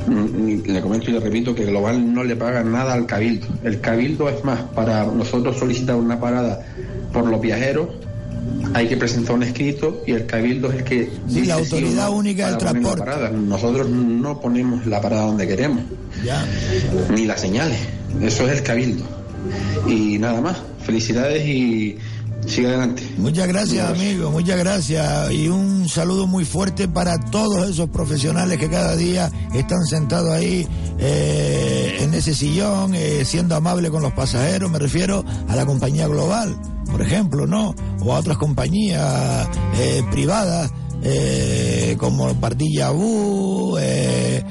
le comento y le repito que Global no le paga nada al Cabildo. El Cabildo es más, para nosotros solicitar una parada por los viajeros hay que presentar un escrito y el Cabildo es el que
Sí, la
dice sí o
autoridad
no
única del
la
transporte.
parada. Nosotros no ponemos la parada donde queremos,
Ya.
ni las señales. Eso es el Cabildo. Y nada más. Felicidades y siga adelante.
Muchas gracias, amigo, muchas gracias. Y un saludo muy fuerte para todos esos profesionales que cada día están sentados ahí eh, en ese sillón, eh, siendo amable con los pasajeros. Me refiero a la compañía global, por ejemplo, ¿no? O a otras compañías eh, privadas, eh, como Pardilla Bu, eh,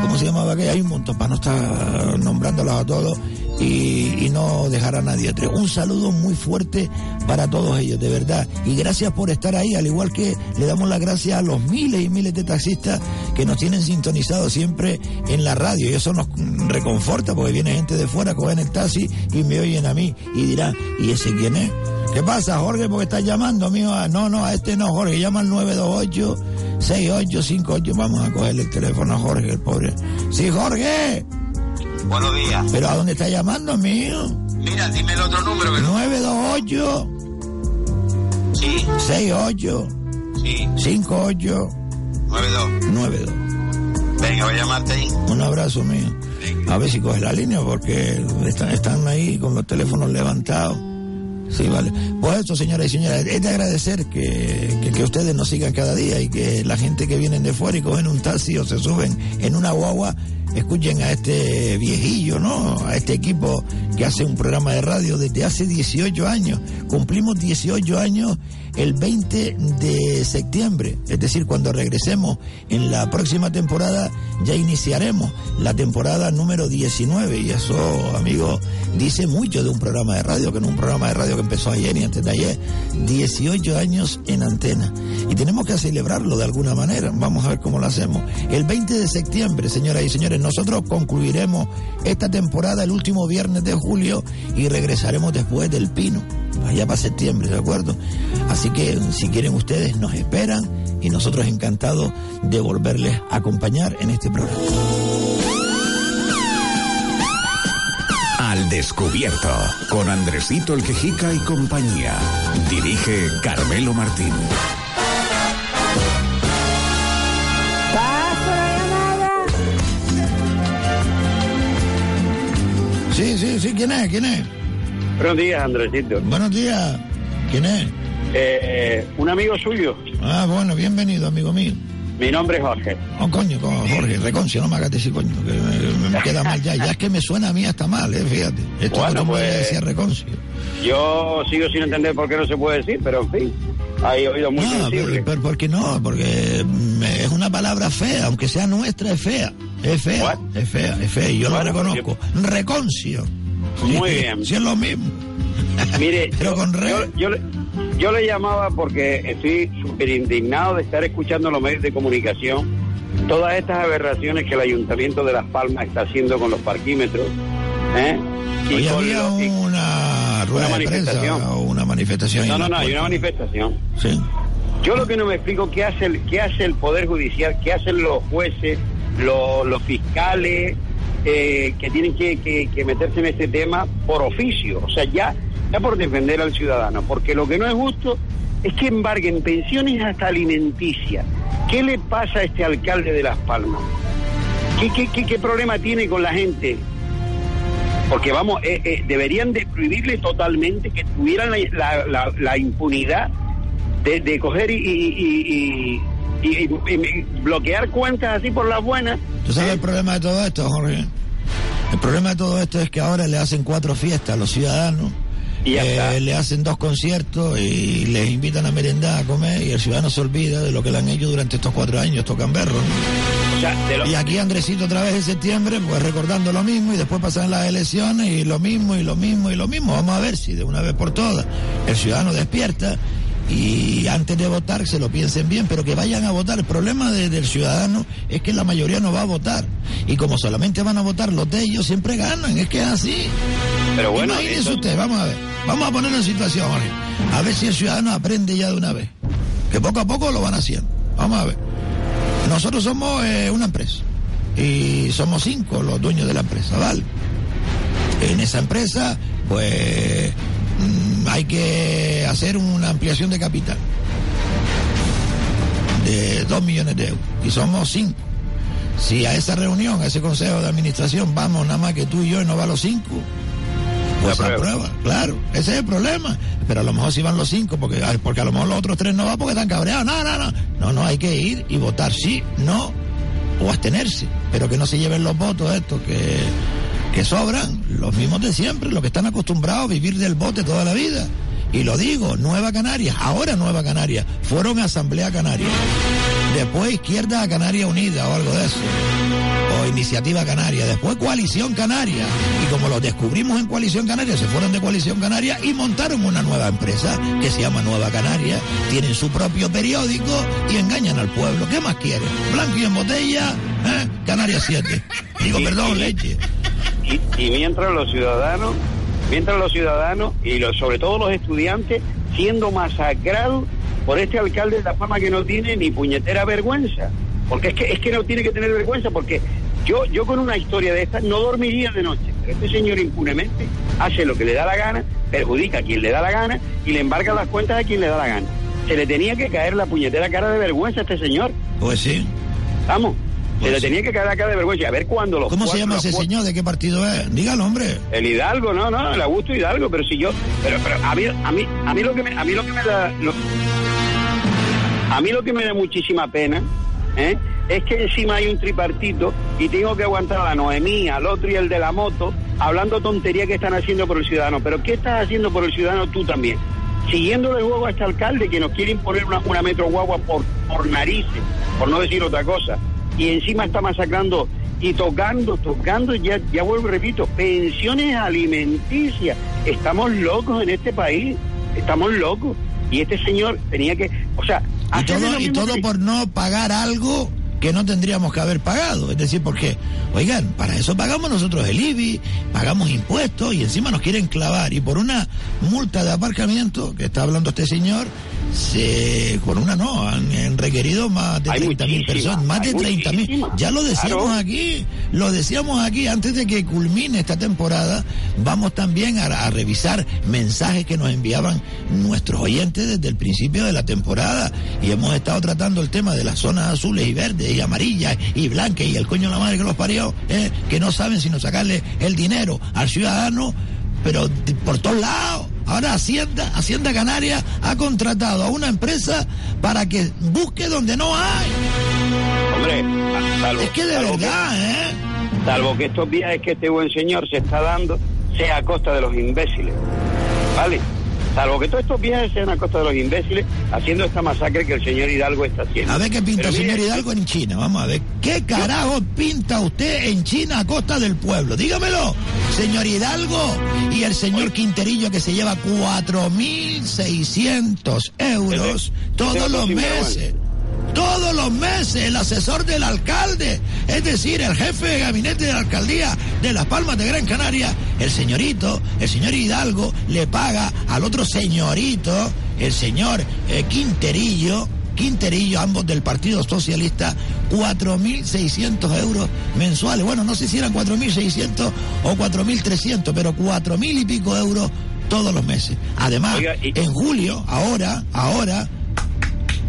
¿cómo se llamaba aquella? Hay un montón, para no estar nombrándolos a todos y, no dejar a nadie atrás. Un saludo muy fuerte para todos ellos, de verdad. Y gracias por estar ahí, al igual que le damos las gracias a los miles y miles de taxistas que nos tienen sintonizados siempre en la radio. Y eso nos reconforta porque viene gente de fuera, cogen el taxi y me oyen a mí y dirán, ¿y ese quién es? ¿Qué pasa, Jorge? Porque estás llamando, mío. Ah, No, no, a este no, Jorge. Llama al 928-6858. Vamos a cogerle el teléfono a Jorge, el pobre. Sí, Jorge.
Buenos días.
¿Pero a dónde está llamando, mío?
Mira, dime el otro número que no.
928
Sí,
68
sí,
58
92.
92.
Venga, voy a llamarte ahí.
Un abrazo mío. A ver si coge la línea porque están, están ahí con los teléfonos levantados. Sí, vale. Pues esto, señoras y señores, es de agradecer que, que, que ustedes nos sigan cada día y que la gente que vienen de fuera y cogen un taxi o se suben en una guagua, escuchen a este viejillo, ¿no? A este equipo que hace un programa de radio desde hace 18 años. Cumplimos 18 años el 20 de septiembre, es decir, cuando regresemos en la próxima temporada ya iniciaremos la temporada número 19 y eso, amigos, dice mucho de un programa de radio, que no un programa de radio que empezó ayer y antes de ayer, 18 años en antena y tenemos que celebrarlo de alguna manera, vamos a ver cómo lo hacemos. El 20 de septiembre, señoras y señores, nosotros concluiremos esta temporada el último viernes de julio y regresaremos después del Pino allá para septiembre, ¿de acuerdo? Así que si quieren ustedes nos esperan y nosotros encantados de volverles a acompañar en este programa.
Al descubierto, con Andresito el Quejica y compañía. Dirige Carmelo Martín.
Sí, sí, sí, ¿quién es? ¿Quién es?
Buenos días, Andresito.
Buenos días. ¿Quién es?
Eh, un amigo suyo.
Ah, bueno, bienvenido, amigo mío.
Mi nombre es Jorge.
Oh, coño, co- Jorge, reconcio, no me hagas decir coño, que me, me queda mal ya. Ya es que me suena a mí hasta mal, eh, fíjate. Esto
Bueno,
no
pues-
decía reconcio.
Yo sigo sin entender por qué no se puede decir, pero en fin, hay oídos muy
No,
sensibles.
pero, pero ¿por qué no? Porque mm, es una palabra fea, aunque sea nuestra, es fea. Es fea, es fea, es fea, y yo
Bueno,
lo reconozco. Reconcio.
Muy
Sí,
bien.
Sí, es lo mismo.
Mire,
Pero
yo,
con re-
yo, yo le- yo le llamaba porque estoy súper indignado de estar escuchando los medios de comunicación todas estas aberraciones que el Ayuntamiento de Las Palmas está haciendo con los parquímetros. ¿eh? Y
Hoy había una rueda
una
de prensa
manifestación.
o una manifestación.
No, no, no, hay una manifestación.
Sí.
Yo lo que no me explico qué hace el, qué hace el Poder Judicial, qué hacen los jueces, los, los fiscales, eh, que tienen que, que- que meterse en este tema por oficio, o sea, ya, ya por defender al ciudadano, porque lo que no es justo es que embarguen pensiones hasta alimenticias. ¿Qué le pasa a este alcalde de Las Palmas? ¿Qué, qué, qué, qué problema tiene con la gente? Porque vamos, eh, eh, deberían de prohibirle totalmente que tuvieran la, la- la- la impunidad de, de coger y, y- y- y- y- y bloquear cuentas así por las buenas.
¿Tú sabes el problema de todo esto, Jorge? El problema de todo esto es que ahora le hacen cuatro fiestas a los ciudadanos. eh, le hacen dos conciertos y les invitan a merendar, a comer y el ciudadano se olvida de lo que le han hecho durante estos cuatro años, tocan Y aquí Andresito otra vez en septiembre, pues recordando lo mismo y después pasan las elecciones y lo mismo y lo mismo y lo mismo. Vamos a ver si de una vez por todas el ciudadano despierta y antes de votar se lo piensen bien, pero que vayan a votar. El problema de- del ciudadano es que la mayoría no va a votar y como solamente van a votar los de ellos, siempre ganan, es que es así.
Pero bueno,
Imagínense
eso-
usted, vamos a ver, vamos a ponerlo en situación, Jorge. a ver si el ciudadano aprende ya de una vez, que poco a poco lo van haciendo. Vamos a ver. Nosotros somos eh, una empresa y somos cinco los dueños de la empresa, ¿vale? En esa empresa, pues mm, hay que hacer una ampliación de capital de dos millones de euros y somos cinco. Si a esa reunión, a ese consejo de administración vamos nada más que tú y yo y no va los cinco, pues
La
se
prueba.
aprueba, claro, ese es el problema. Pero a lo mejor si van los cinco, porque, porque a lo mejor los otros tres no van porque están cabreados. No, no, no. No, no, hay que ir y votar sí, no, o abstenerse. Pero que no se lleven los votos estos que, que sobran, los mismos de siempre, los que están acostumbrados a vivir del voto toda la vida. Y lo digo, Nueva Canarias, ahora Nueva Canarias, fueron a Asamblea Canaria. Después Izquierda Canaria Unida o algo de eso. Iniciativa Canaria. Después Coalición Canaria. Y como los descubrimos en Coalición Canaria, se fueron de Coalición Canaria y montaron una nueva empresa que se llama Nueva Canaria. Tienen su propio periódico y engañan al pueblo. ¿Qué más quieren? Blanco y en botella, ¿eh? Canarias 7. Digo, perdón, leche.
Y, y mientras los ciudadanos, mientras los ciudadanos y los, sobre todo los estudiantes siendo masacrados por este alcalde de La Palma que no tiene ni puñetera vergüenza. Porque es que, es que no tiene que tener vergüenza porque yo, yo con una historia de esta no dormiría de noche, pero este señor impunemente hace lo que le da la gana, perjudica a quien le da la gana y le embarca las cuentas a quien le da la gana. Se le tenía que caer la puñetera cara de vergüenza a este señor.
Pues sí.
Vamos.
Pues
se le
sí.
tenía que caer la cara de vergüenza. A ver cuándo los
¿Cómo se llama ese
cuatro-
señor? ¿De qué partido es? Dígalo, hombre.
El Hidalgo, no, no, el Augusto Hidalgo, pero si yo, pero, pero a mí, a mí, a mí lo que me, a mí lo que me da, lo- a mí lo que me da muchísima pena, ¿eh? Es que encima hay un tripartito y tengo que aguantar a la Noemí, al otro y el de la moto, hablando tontería que están haciendo por el ciudadano. Pero ¿qué estás haciendo por el ciudadano tú también? Siguiendo de juego a este alcalde que nos quiere imponer una, una metro guagua por, por narices, por no decir otra cosa. Y encima está masacrando y tocando, tocando, ya, ya vuelvo y repito, pensiones alimenticias. Estamos locos en este país, estamos locos. Y este señor tenía que, o sea,
Y todo,
lo
y
mismo
todo
que-
por no pagar algo que no tendríamos que haber pagado. Es decir, porque, oigan, para eso pagamos nosotros el IBI, pagamos impuestos y encima nos quieren clavar. Y por una multa de aparcamiento que está hablando este señor, se, por una no, han, han requerido más de
Hay
30 mil
muchísimas,
personas, más de
hay
30 mil.
muchísimas.
Ya lo decíamos
Claro.
aquí, lo decíamos aquí, antes de que culmine esta temporada, vamos también a, a revisar mensajes que nos enviaban nuestros oyentes desde el principio de la temporada y hemos estado tratando el tema de las zonas azules y verdes y amarillas y blancas y el coño de la madre que los parió, ¿eh? que no saben sino sacarle el dinero al ciudadano, pero por todos lados. Ahora Hacienda, Hacienda Canaria ha contratado a una empresa para que busque donde no hay.
Hombre, salvo,
Es que de
salvo
verdad, ¿eh?
Salvo que estos viajes que este buen señor se está dando sea a costa de los imbéciles. ¿Vale? Salvo que todos estos viajes sean a costa de los imbéciles haciendo esta masacre que el señor Hidalgo está haciendo.
A ver qué pinta
Pero
el señor
mire,
Hidalgo en China. Vamos a ver. ¿Qué carajo pinta usted en China a costa del pueblo? Dígamelo, señor Hidalgo. Y el señor Quinterillo que se lleva 4.600 euros todos los meses. Todos los meses, el asesor del alcalde, es decir, el jefe de gabinete de la alcaldía de Las Palmas de Gran Canaria, el señorito, el señor Hidalgo, le paga al otro señorito, el señor eh, Quinterillo, Quinterillo, ambos del Partido Socialista, 4.600 euros mensuales. Bueno, no sé si eran 4.600 o 4.300, pero 4.000 y pico euros todos los meses. Además,
Oiga, y-
en julio, ahora, ahora,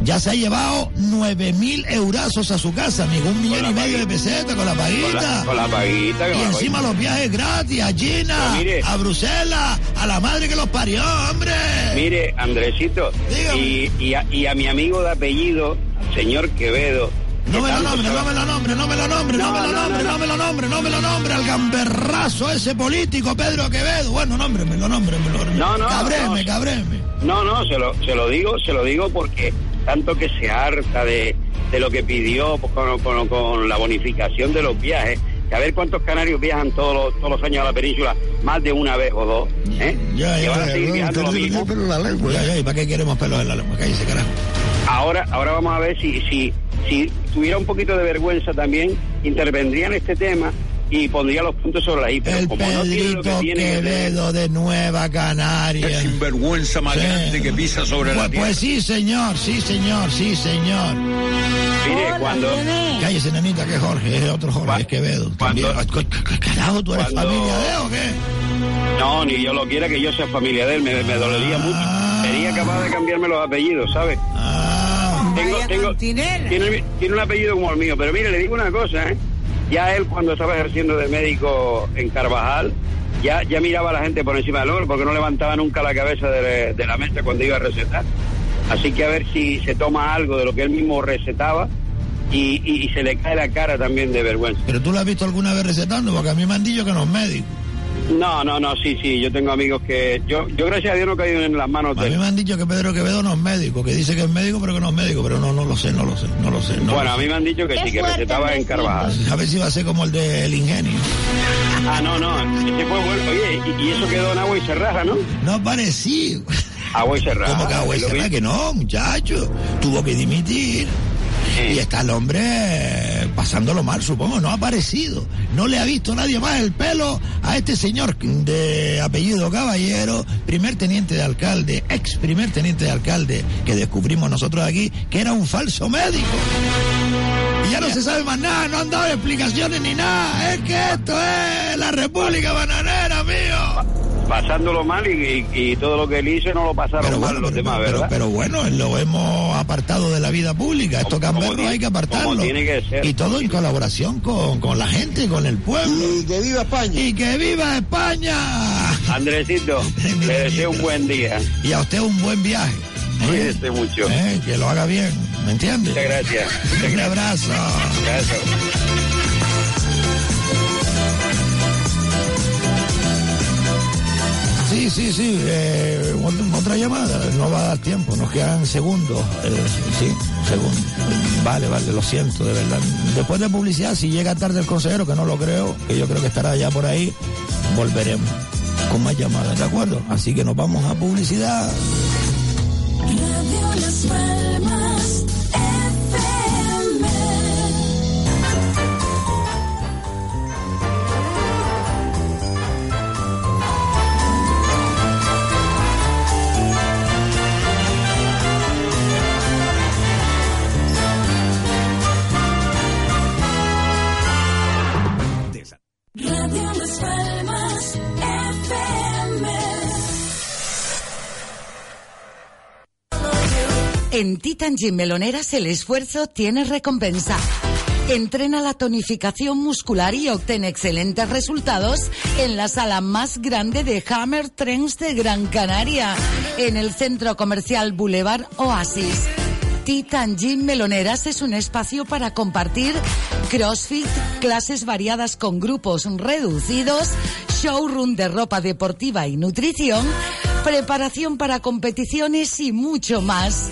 ya se ha llevado 9.000 eurazos a su casa, amigo. Un millón y medio de pesetas con la
Con
paguita.
la, con la paguita.
Y
la
encima
paguita.
los viajes gratis a China,
mire-
a Bruselas, a la madre que los parió, hombre.
Mire, Andresito, y, y, a, y a mi amigo de apellido, señor Quevedo.
No me nombre, no me lo nombre, no me lo nombre, no,
No,
me lo
no,
nombre,
no,
no, me lo nombre, no me lo nombre, al gamberrazo ese político, Pedro Quevedo. Bueno, nómbremelo, nómbremelo.
No, no,
Cabreme,
no.
cabreme.
No, no, se lo, se lo digo, se lo digo porque tanto que se harta de, de lo que pidió pues, con, con- con la bonificación de los viajes, que a ver cuántos canarios viajan todos los, todos los años a la península, más de una vez o dos, ¿eh?
Ya, ya,
van a seguir viajando lo mismo.
ya, la lengua. Ya, ya, ¿y para qué queremos pelos en la lengua? Cállese, carajo.
Ahora, ahora vamos a ver si, si, si tuviera un poquito de vergüenza también, intervendría en este tema y pondría los puntos sobre la I. Pero
El
como no tiene lo que
Pedrito
tiene que tener-
Quevedo de Nueva Canaria.
El sinvergüenza más
Sí.
grande que pisa sobre
Pues,
la tierra.
pues sí, señor, sí, señor, sí, señor.
Mire, cuando...
Cállese, nenita, que Jorge, es otro Jorge, es Quevedo. Co- Carajo, ¿tú eres
cuando-
familia de él o qué?
No, ni yo lo quiera que yo sea familia de él, me, me dolería mucho. Sería capaz de cambiarme los apellidos, ¿sabes? Tengo, tengo, tiene, tiene un apellido como el mío, pero mire, le digo una cosa, ¿eh? Ya él cuando estaba ejerciendo de médico en Carvajal, ya, ya miraba a la gente por encima del hombro porque no levantaba nunca la cabeza de, la mesa cuando iba a recetar. Así que a ver si se toma algo de lo que él mismo recetaba y, y- y se le cae la cara también de vergüenza.
Pero tú lo has visto alguna vez recetando, porque a mí me han dicho que no es médico.
No, no, no, sí, sí, yo tengo amigos que... Yo, yo gracias a Dios no he caído en las manos
A
de
mí
él.
me han dicho que Pedro Quevedo no es médico, que dice que es médico, pero que no es médico, pero no, no lo sé, no lo sé, no lo sé. no
Bueno,
lo
a mí me han dicho que sí, que recetaba en Carvajal.
A ver si va a ser como el del ingenio.
Ah, no, no, ese fue bueno. Oye, y, y eso quedó en agua y cerraja, ¿no?
No parecía.
Agua y cerraja.
¿Cómo que agua y cerraja? Que no, muchacho. Tuvo que dimitir. Y está el hombre pasándolo mal, supongo. No ha aparecido. No le ha visto nadie más el pelo a este señor de apellido Caballero, primer teniente de alcalde, ex primer teniente de alcalde, que descubrimos nosotros aquí, que era un falso médico. ya no se sabe más nada, no han dado explicaciones ni nada. Es que esto es la República Bananera, mío
pasándolo mal y, y, todo lo que él hizo no lo pasaron mal los demás, ¿verdad?
Pero, bueno, lo hemos apartado de la vida pública. Esto cambiarlo hay que apartarlo.
Tiene que ser.
Y todo en colaboración con, con, la gente, con el pueblo.
Y que viva España.
Y que viva España.
Andresito, le deseo un buen día.
Y a usted un buen viaje.
Cuídese mucho.
¿Eh? Que lo haga bien, ¿me entiende?
Muchas gracias.
Un abrazo.
Gracias.
Sí, sí, sí. Eh, otra llamada. No va a dar tiempo. Nos quedan segundos. Eh, sí, segundos. Vale, vale, lo siento, de verdad. Después de publicidad, si llega tarde el consejero, que no lo creo, que yo creo que estará ya por ahí, volveremos con más llamadas, ¿de acuerdo? Así que nos vamos a publicidad.
En Titan Gym Meloneras el esfuerzo tiene recompensa. Entrena la tonificación muscular y obtén excelentes resultados en la sala más grande de Hammer Trends de Gran Canaria, en el centro comercial Boulevard Oasis. Titan Gym Meloneras es un espacio para compartir CrossFit, clases variadas con grupos reducidos, showroom de ropa deportiva y nutrición, preparación para competiciones y mucho más.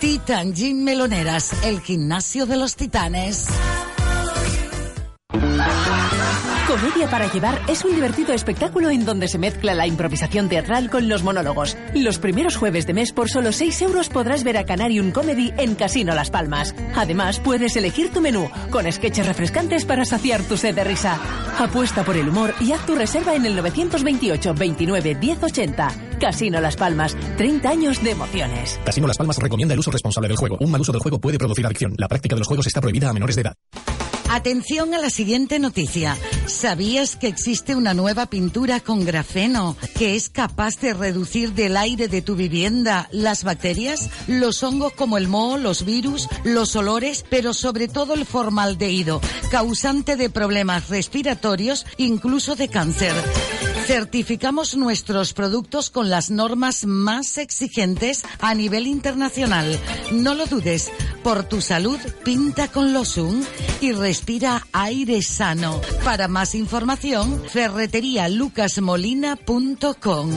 Titan Gym Meloneras, el gimnasio de los titanes.
Comedia para llevar es un divertido espectáculo en donde se mezcla la improvisación teatral con los monólogos. Los primeros jueves de mes por solo 6 euros podrás ver a Canarium Comedy en Casino Las Palmas. Además, puedes elegir tu menú con sketches refrescantes para saciar tu sed de risa. Apuesta por el humor y haz tu reserva en el 928 29 1080. Casino Las Palmas, 30 años de emociones.
Casino Las Palmas recomienda el uso responsable del juego. Un mal uso del juego puede producir adicción. La práctica de los juegos está prohibida a menores de edad.
Atención a la siguiente noticia. ¿Sabías que existe una nueva pintura con grafeno que es capaz de reducir del aire de tu vivienda las bacterias, los hongos como el moho, los virus, los olores, pero sobre todo el formaldehído, causante de problemas respiratorios, incluso de cáncer? Certificamos nuestros productos con las normas más exigentes a nivel internacional. No lo dudes, por tu salud pinta con Losung y respira aire sano. Para más información, ferreterialucasmolina.com.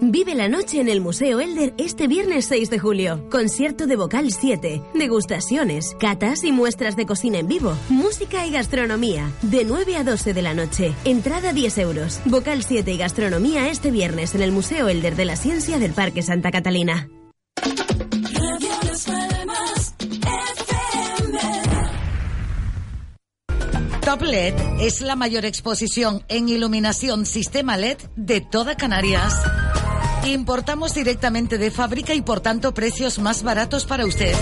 Vive la noche en el Museo Elder este viernes 6 de julio. Concierto de vocal 7, degustaciones, catas y muestras de cocina en vivo, música y gastronomía. De 9 a 12 de la noche. Entrada 10 euros. Vocal 7 y gastronomía este viernes en el Museo Elder de la Ciencia del Parque Santa Catalina.
Top LED es la mayor exposición en iluminación sistema LED de toda Canarias. Importamos directamente de fábrica y por tanto precios más baratos para usted.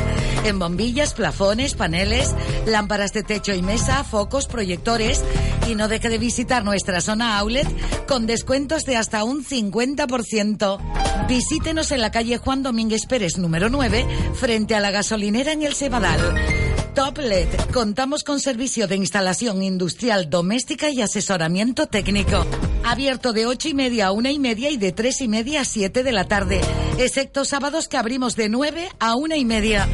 En bombillas, plafones, paneles, lámparas de techo y mesa, focos, proyectores. Y no deje de visitar nuestra zona outlet con descuentos de hasta un 50%. Visítenos en la calle Juan Domínguez Pérez número 9 frente a la gasolinera en el Cebadal. Top LED. Contamos con servicio de instalación industrial doméstica y asesoramiento técnico. Abierto de ocho y media a una y media y de tres y media a siete de la tarde. Excepto sábados que abrimos de 9 a una y media.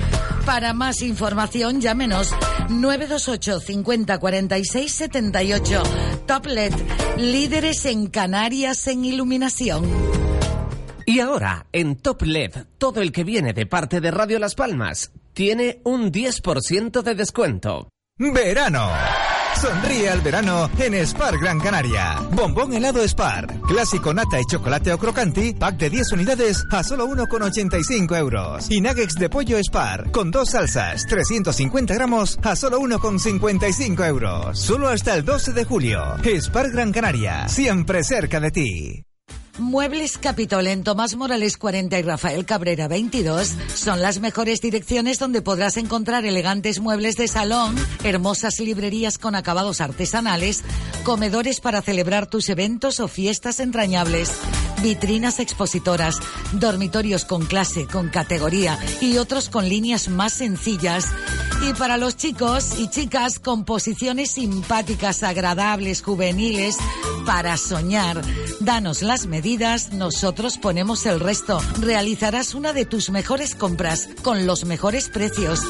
Para más información, llámenos 928 50 46 78. Top LED. Líderes en Canarias en iluminación.
Y ahora, en Top LED, todo el que viene de parte de Radio Las Palmas tiene un 10% de descuento.
Verano. Sonríe al verano en Spar Gran Canaria. Bombón helado Spar. Clásico nata y chocolate o crocanti. Pack de 10 unidades a solo 1,85 euros. Y nuggets de pollo Spar. Con dos salsas. 350 gramos a solo 1,55 euros. Solo hasta el 12 de julio. Spar Gran Canaria. Siempre cerca de ti.
Muebles Capitol en Tomás Morales 40 y Rafael Cabrera 22 son las mejores direcciones donde podrás encontrar elegantes muebles de salón, hermosas librerías con acabados artesanales, comedores para celebrar tus eventos o fiestas entrañables, vitrinas expositoras, dormitorios con clase, con categoría y otros con líneas más sencillas. Y para los chicos y chicas, composiciones simpáticas, agradables, juveniles, para soñar. Danos las medidas, nosotros ponemos el resto. Realizarás una de tus mejores compras con los mejores precios.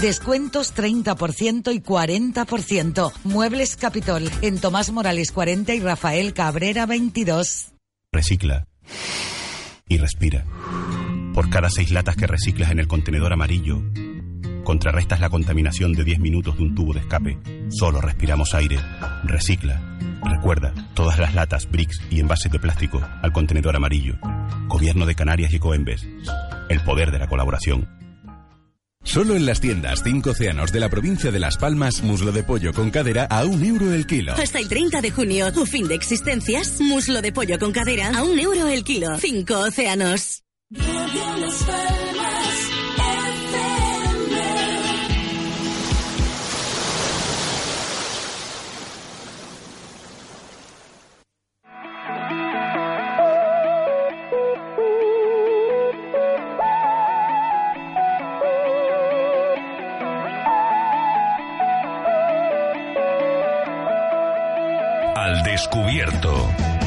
Descuentos 30% y 40%. Muebles Capitol en Tomás Morales 40 y Rafael Cabrera 22.
Recicla. Y respira. Por cada seis latas que reciclas en el contenedor amarillo, contrarrestas la contaminación de 10 minutos de un tubo de escape. Solo respiramos aire. Recicla. Recuerda, todas las latas, bricks y envases de plástico al contenedor amarillo. Gobierno de Canarias y Coembes. El poder de la colaboración.
Solo en las tiendas 5 océanos de la provincia de Las Palmas, muslo de pollo con cadera a un euro el kilo.
Hasta el 30 de junio, tu fin de existencias, muslo de pollo con cadera a un euro el kilo. 5 océanos.
Descubierto.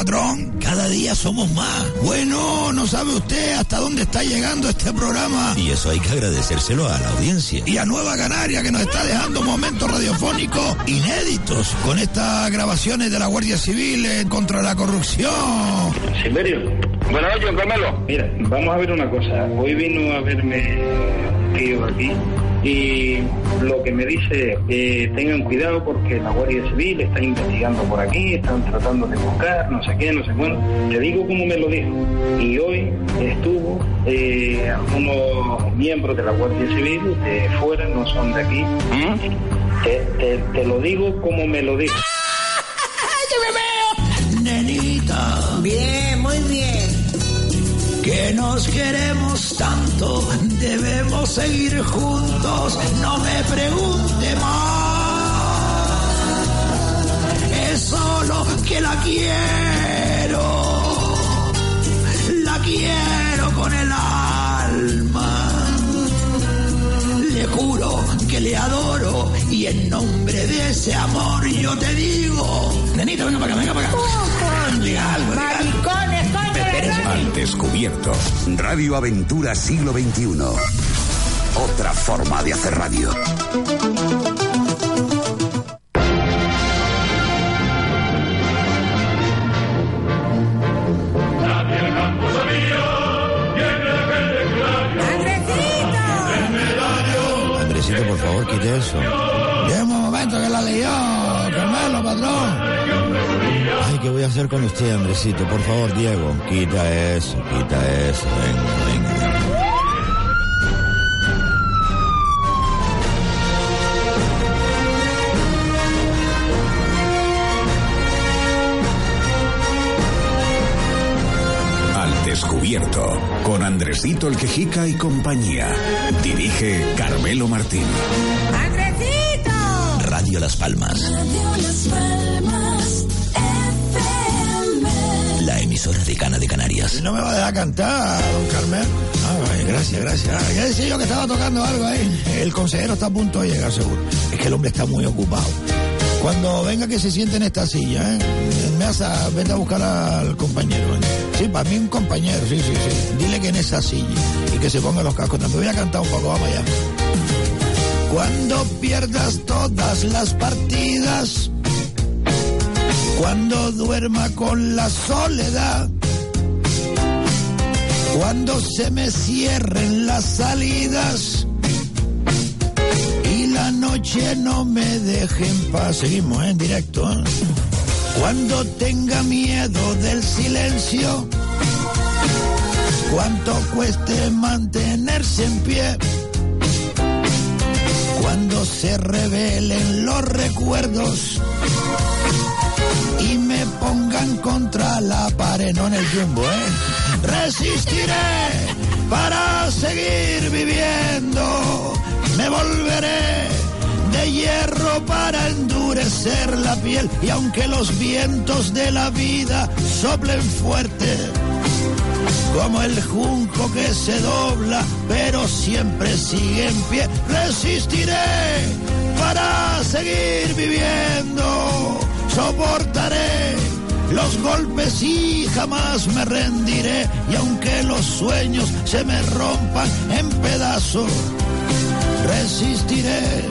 Patrón. Cada día somos más. Bueno, no sabe usted hasta dónde está llegando este programa.
Y eso hay que agradecérselo a la audiencia.
Y a Nueva Canaria que nos está dejando momentos radiofónicos inéditos con estas grabaciones de la Guardia Civil contra la corrupción.
Silverio. Buenas noches, Carmelo. Mira, vamos a ver una cosa. Hoy vino a verme un tío aquí y lo que me dice tengan cuidado porque la Guardia Civil está investigando por aquí, están tratando de buscar, no sé qué, no sé cuándo. Te digo cómo me lo dijo. Y hoy estuvo eh, algunos miembros de la Guardia Civil de fuera, no son de aquí. Te, te- te lo digo como me lo dijo.
Que nos queremos tanto, debemos seguir juntos, no me pregunte más. Es solo que la quiero, la quiero con el alma. Le juro que le adoro y en nombre de ese amor yo te digo, nenita, venga para acá, venga para acá. Algo, diga algo.
Al descubierto. Radio Aventura Siglo XXI. Otra forma de hacer radio.
Por favor, quite eso.
Llega un momento que la leyó, Carmelo, patrón.
Ay, ¿qué voy a hacer con usted, Andresito? Por favor, Diego, quita eso, quita eso. Venga, venga.
Al descubierto. Con Andresito el Quejica y compañía. Dirige Carmelo Martín.
¡Andresito!
Radio Las Palmas. La emisora
emisora de Cana de Canarias.
No me va a dejar cantar, don Carmel. Ah, ay, gracias, gracias. Ah, ya decía yo que estaba tocando algo ahí. El consejero está a punto de llegar, seguro. Es que el hombre está muy ocupado. Cuando venga que se siente en esta silla, ¿eh? Me hace, vete a buscar al compañero. ¿eh? Sí, para mí un compañero, sí, sí, sí. Dile que en esa silla y que se ponga los cascos. También voy a cantar un poco, vamos allá. Cuando pierdas todas las partidas, cuando duerma con la soledad, cuando se me cierren las salidas y la noche no me deje en paz. Seguimos ¿eh? en directo. ¿eh? Cuando tenga miedo del silencio, cuánto cueste mantenerse en pie. Cuando se revelen los recuerdos pongan contra la pared, no en el jumbo, ¿eh? Resistiré para seguir viviendo. Me volveré de hierro para endurecer la piel y aunque los vientos de la vida soplen fuerte como el junco que se dobla pero siempre sigue en pie resistiré para seguir viviendo soportaré los golpes y jamás me rendiré y aunque los sueños se me rompan en pedazos resistiré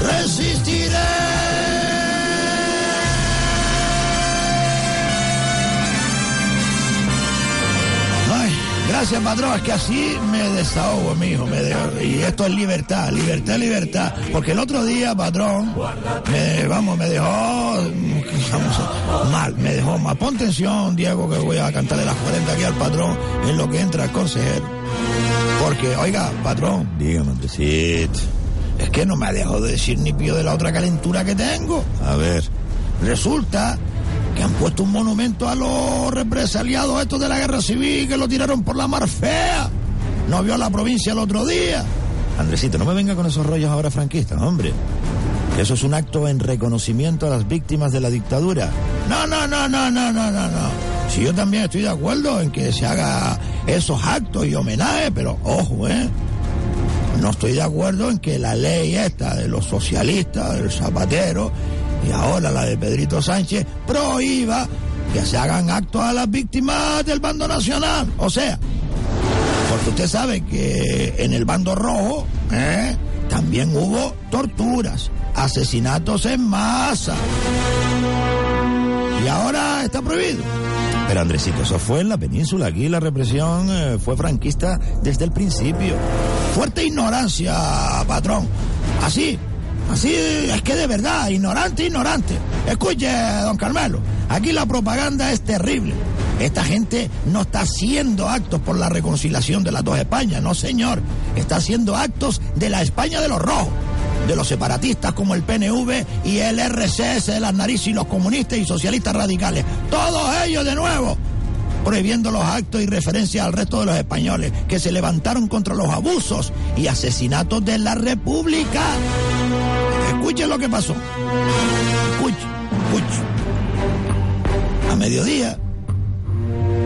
resistiré. Gracias, patrón. Es que así me desahogo, mijo. Me y esto es libertad, libertad, libertad. Porque el otro día, patrón, me, vamos, me dejó vamos, mal, me dejó mal. Pon atención, Diego, que voy a cantarle las 40 aquí al patrón en lo que entra el consejero. Porque, oiga, patrón.
Dígame, Andresito.
Es que no me ha dejado de decir ni pío de la otra calentura que tengo.
A ver.
Resulta que han puesto un monumento a los represaliados estos de la guerra civil que lo tiraron por la mar fea. No vio a la provincia el otro día.
Andresito, no me venga con esos rollos ahora franquistas, hombre. Eso es un acto en reconocimiento a las víctimas de la dictadura.
No, no, no, no, no, no, no, no. Si yo también estoy de acuerdo en que se haga esos actos y homenajes, pero ojo, ¿eh? No estoy de acuerdo en que la ley esta de los socialistas, del Zapatero, y ahora la de Pedrito Sánchez, prohíba que se hagan actos a las víctimas del bando nacional. O sea, porque usted sabe que en el bando rojo ¿eh? también hubo torturas, asesinatos en masa. Y ahora está prohibido.
Pero Andresito, eso fue en la península. Aquí la represión eh, fue franquista desde el principio.
Fuerte ignorancia, patrón. Así, así es que de verdad, ignorante, ignorante. Escuche, don Carmelo, aquí la propaganda es terrible. Esta gente no está haciendo actos por la reconciliación de las dos Españas, no señor. Está haciendo actos de la España de los rojos, de los separatistas como el PNV y el RCS de las narices y los comunistas y socialistas radicales. Todos ellos de nuevo prohibiendo los actos y referencias al resto de los españoles que se levantaron contra los abusos y asesinatos de la República. Escuchen lo que pasó. A mediodía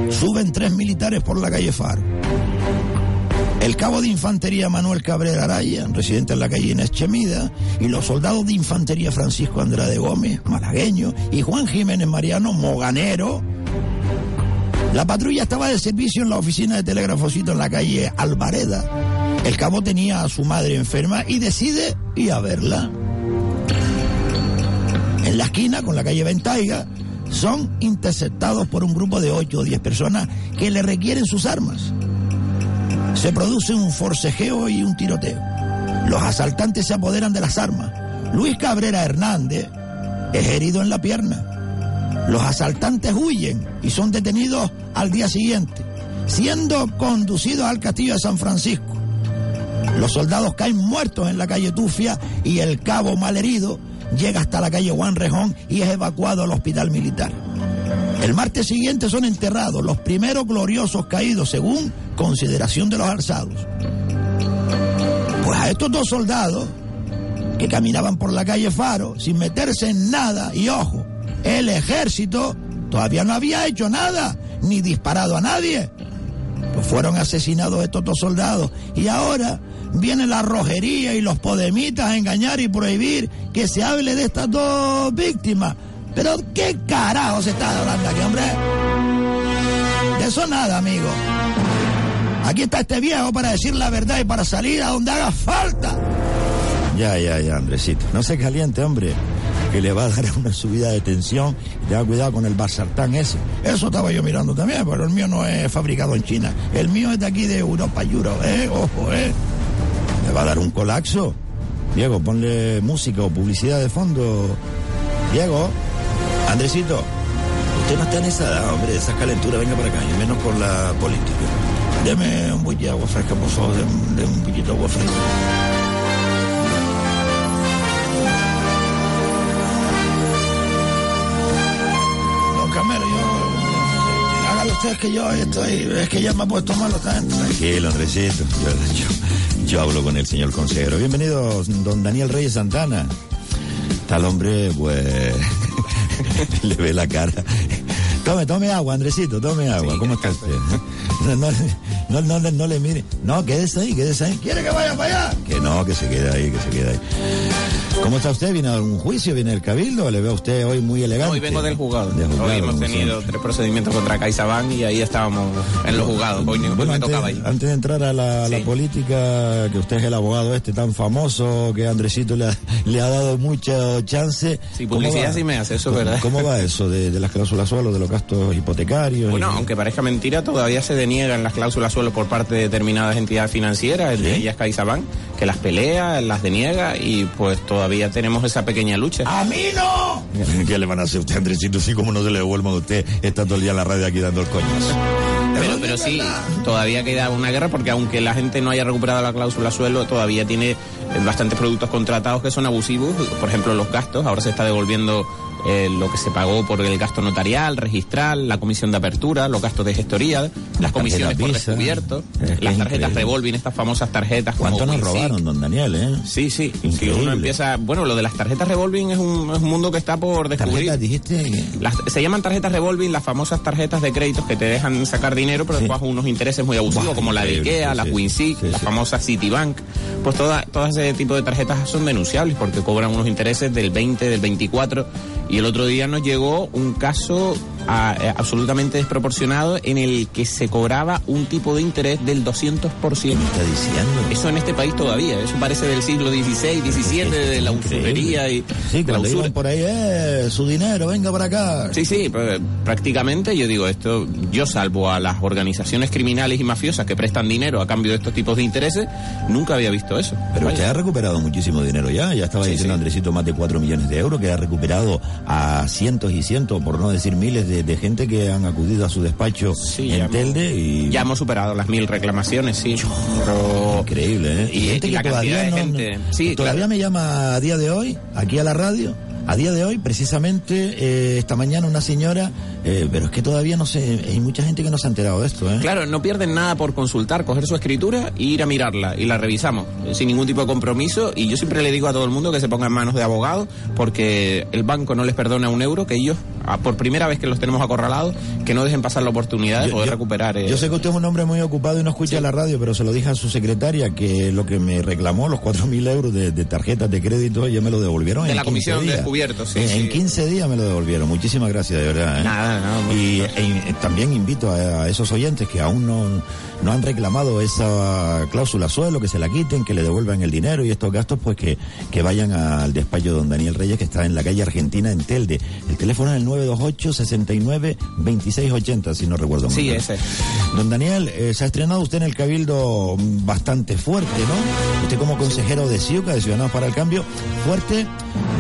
suben tres militares por la calle Faro. El cabo de infantería Manuel Cabrera Araya, residente en la calle Inés Chemida, y los soldados de infantería Francisco Andrade Gómez, malagueño, y Juan Jiménez Mariano, moganero, la patrulla estaba de servicio en la oficina de telégrafocito en la calle Alvareda. El cabo tenía a su madre enferma y decide ir a verla. En la esquina, con la calle Ventaiga, son interceptados por un grupo de 8 o 10 personas que le requieren sus armas. Se produce un forcejeo y un tiroteo. Los asaltantes se apoderan de las armas. Luis Cabrera Hernández es herido en la pierna. Los asaltantes huyen y son detenidos al día siguiente, siendo conducidos al castillo de San Francisco. Los soldados caen muertos en la calle Tufia y el cabo malherido llega hasta la calle Juan Rejón y es evacuado al hospital militar. El martes siguiente son enterrados los primeros gloriosos caídos según consideración de los alzados. Pues a estos dos soldados que caminaban por la calle Faro sin meterse en nada y ojo, el ejército
todavía no había hecho nada, ni disparado a nadie. Pues fueron asesinados estos dos soldados. Y ahora viene la rojería y los podemitas a engañar y prohibir que se hable de estas dos víctimas. Pero ¿qué carajo se está hablando aquí, hombre? De eso nada, amigo. Aquí está este viejo para decir la verdad y para salir a donde haga falta.
Ya, ya, ya, Andresito. No se caliente, hombre. Que le va a dar una subida de tensión. Y tenga cuidado con el basartán ese.
Eso estaba yo mirando también, pero el mío no es fabricado en China. El mío es de aquí de Europa, Europe, ¿eh? Ojo, ¿eh?
Le va a dar un colapso. Diego, ponle música o publicidad de fondo. Diego, Andresito, usted no está en esa edad, hombre, esa calentura, venga para acá, y menos con la política.
Deme un poquito de agua fresca, por favor, deme, deme un poquito de agua fresca. Usted, que yo estoy... Es que ya me ha puesto malo tanto.
Tranquilo, Andresito. Yo, yo, yo hablo con el señor consejero. Bienvenido, don Daniel Reyes Santana. Tal hombre, pues... le ve la cara. Tome, tome agua, Andresito, tome agua. ¿Cómo está usted? No, no, no, no, no, no le mire. No, quédese ahí, quédese ahí.
¿Quiere que vaya para allá?
Que no, que se quede ahí, que se quede ahí. ¿Cómo está usted? ¿Viene a un juicio? ¿Viene del cabildo? Le veo a usted hoy muy elegante.
Hoy vengo del juzgado.
De juzgado,
hoy hemos
sí.
tenido tres procedimientos contra CaixaBank y ahí estábamos en los juzgados. Hoy, hoy
Bueno,
me
antes,
tocaba ahí.
antes de entrar a la, política, que usted es el abogado este tan famoso, que Andresito le ha, le ha dado mucho chance.
Sí,
¿Cómo
publicidad sí me hace, eso es
¿Cómo-
verdad.
¿Cómo va eso de, de las cláusulas suelo, de los gastos hipotecarios?
Bueno,
Y-
aunque parezca mentira, todavía se deniegan las cláusulas suelo por parte de determinadas entidades financieras, entre ellas CaixaBank, que las pelea, las deniega y pues todavía tenemos esa pequeña lucha.
¡A mí no!
¿Qué le van a hacer a usted, Andresito? Sí, como no se le devuelvan a usted, está todo el día en la radio aquí dando el coñazo.
Pero, pero sí, todavía queda una guerra porque aunque la gente no haya recuperado la cláusula suelo, todavía tiene bastantes productos contratados que son abusivos. Por ejemplo, los gastos. Ahora se está devolviendo eh, lo que se pagó por el gasto notarial, registral, la comisión de apertura, los gastos de gestoría, las comisiones por
Visa.
descubierto, las tarjetas revolving, estas famosas tarjetas.
¿Cuánto nos robaron, don Daniel, eh?
Sí, sí. Si uno empieza, bueno, lo de las tarjetas revolving es un, es un mundo que está por descubrir.
¿Tarjetas dijiste?
Las- se llaman tarjetas revolving, las famosas tarjetas de créditos que te dejan sacar dinero, pero después unos intereses muy abusivos, como la de Ikea,
sí,
la
sí. Sí,
la
sí.
famosa Citibank. Pues toda, todo ese tipo de tarjetas son denunciables porque cobran unos intereses del 20, del 24. Y el otro día nos llegó un caso eh, absolutamente desproporcionado en el que se cobraba un tipo de interés del 200%. ¿Qué
está diciendo?
Eso en este país todavía, eso parece del siglo XVI, XVII, de la usurería y
Sí,
de la usura.
por ahí, eh, su dinero, venga para acá.
Sí, sí, pues, prácticamente yo digo esto, yo salvo a las organizaciones criminales y mafiosas que prestan dinero a cambio de estos tipos de intereses, nunca había visto eso.
Pero
Vaya.
usted ha recuperado muchísimo dinero ya. Ya estaba
Sí,
diciendo
sí.
Andresito más de 4 millones de euros que ha recuperado a cientos y cientos, por no decir miles, de, de gente que han acudido a su despacho
Sí,
en
ya
Telde y...
Ya hemos superado las mil reclamaciones, sí. Pero...
Increíble, ¿eh?
Y,
gente
y
que
la
todavía no-
gente...
no-
sí,
todavía
claro.
me llama a día de hoy, aquí a la radio. A día de hoy, precisamente, eh, esta mañana una señora, eh, pero es que todavía no sé, hay mucha gente que no se ha enterado de esto, ¿eh?
Claro, no pierden nada por consultar, coger su escritura e ir a mirarla y la revisamos eh, sin ningún tipo de compromiso. Y yo siempre le digo a todo el mundo que se ponga en manos de abogado porque el banco no les perdona un euro, que ellos, por primera vez que los tenemos acorralados, que no dejen pasar la oportunidad de
Yo-
poder
yo-
recuperar. eh,
Yo sé que usted es un hombre muy ocupado y no escucha la radio, pero se lo dije a su secretaria que lo que me reclamó, los 4.000 euros de, de tarjetas de crédito, ya me lo devolvieron
De
en
la
15
comisión de sí,
En,
sí.
en 15 días me lo devolvieron. Muchísimas gracias, de verdad. ¿eh?
Nada, nada,
Y e- e- también invito a, a esos oyentes que aún no, no han reclamado esa cláusula suelo, que se la quiten, que le devuelvan el dinero y estos gastos, pues que, que vayan al despacho de don Daniel Reyes, que está en la calle Argentina, en Telde. El teléfono es el 928-69-2680, si no recuerdo mal.
Sí, ese.
Don Daniel, eh, se ha estrenado usted en el Cabildo mm, bastante fuerte, ¿no? Usted como consejero de CIUCA, de Ciudadanos para el Cambio, fuerte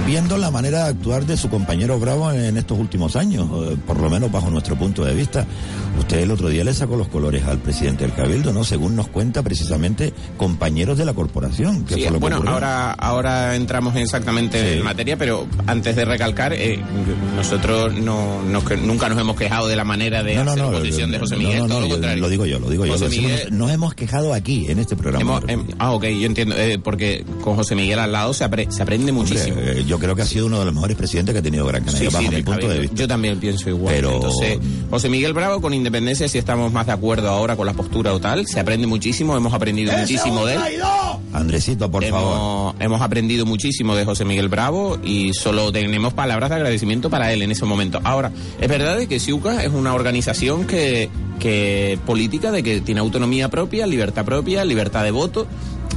viendo la manera de actuar de su compañero Bravo en, estos últimos años, eh, por lo menos bajo nuestro punto de vista. Usted el otro día le sacó los colores al presidente del Cabildo, ¿no? Según nos cuenta precisamente compañeros de la corporación. que
Sí,
que
bueno,
ocurrió.
ahora, ahora entramos exactamente
Sí.
en materia, pero antes de recalcar, eh, nosotros no, no que nunca nos hemos quejado de la manera de
No, no,
hacer oposición de José Miguel,
no, no,
todo lo contrario.
lo digo yo, lo digo yo.
José
lo decimos-
Miguel-
nos hemos quejado aquí, en este programa.
Hemos- em- ah, ok, yo entiendo, eh, porque con José Miguel al lado se, apre- se aprende muchísimo.
Hombre, eh, yo creo que ha sido uno de los mejores presidentes que ha tenido Gran Canaria,
Sí,
bajo
sí,
mi punto de vista.
Yo también pienso igual.
Pero-
Entonces, José Miguel Bravo, con independencia, si estamos más de acuerdo ahora con la postura o tal, se aprende muchísimo, hemos aprendido muchísimo de él.
Andresito, por favor.
Hemos, hemos aprendido muchísimo de José Miguel Bravo y solo tenemos palabras de agradecimiento para él en ese momento. Ahora, es verdad de que Siuca es una organización que, que política, de que tiene autonomía propia, libertad propia, libertad de voto.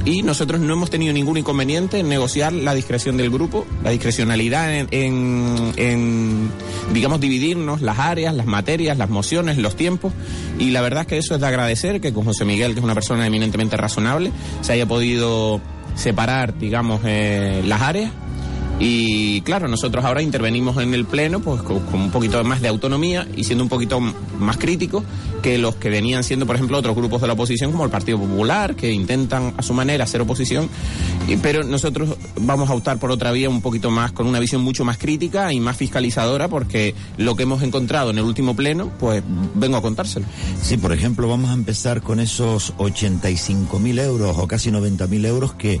Y nosotros no hemos tenido ningún inconveniente en negociar la discreción del grupo, la discrecionalidad en, en- en, digamos, dividirnos las áreas, las materias, las mociones, los tiempos. Y la verdad es que eso es de agradecer que con José Miguel, que es una persona eminentemente razonable, se haya podido separar, digamos, eh, las áreas. Y claro, nosotros ahora intervenimos en el Pleno pues con, un poquito más de autonomía y siendo un poquito más críticos que los que venían siendo, por ejemplo, otros grupos de la oposición como el Partido Popular, que intentan a su manera hacer oposición. Pero nosotros vamos a optar por otra vía un poquito más, con una visión mucho más crítica y más fiscalizadora, porque lo que hemos encontrado en el último Pleno, pues vengo a contárselo.
Sí, por ejemplo, vamos a empezar con esos 85.000 euros o casi 90.000 euros que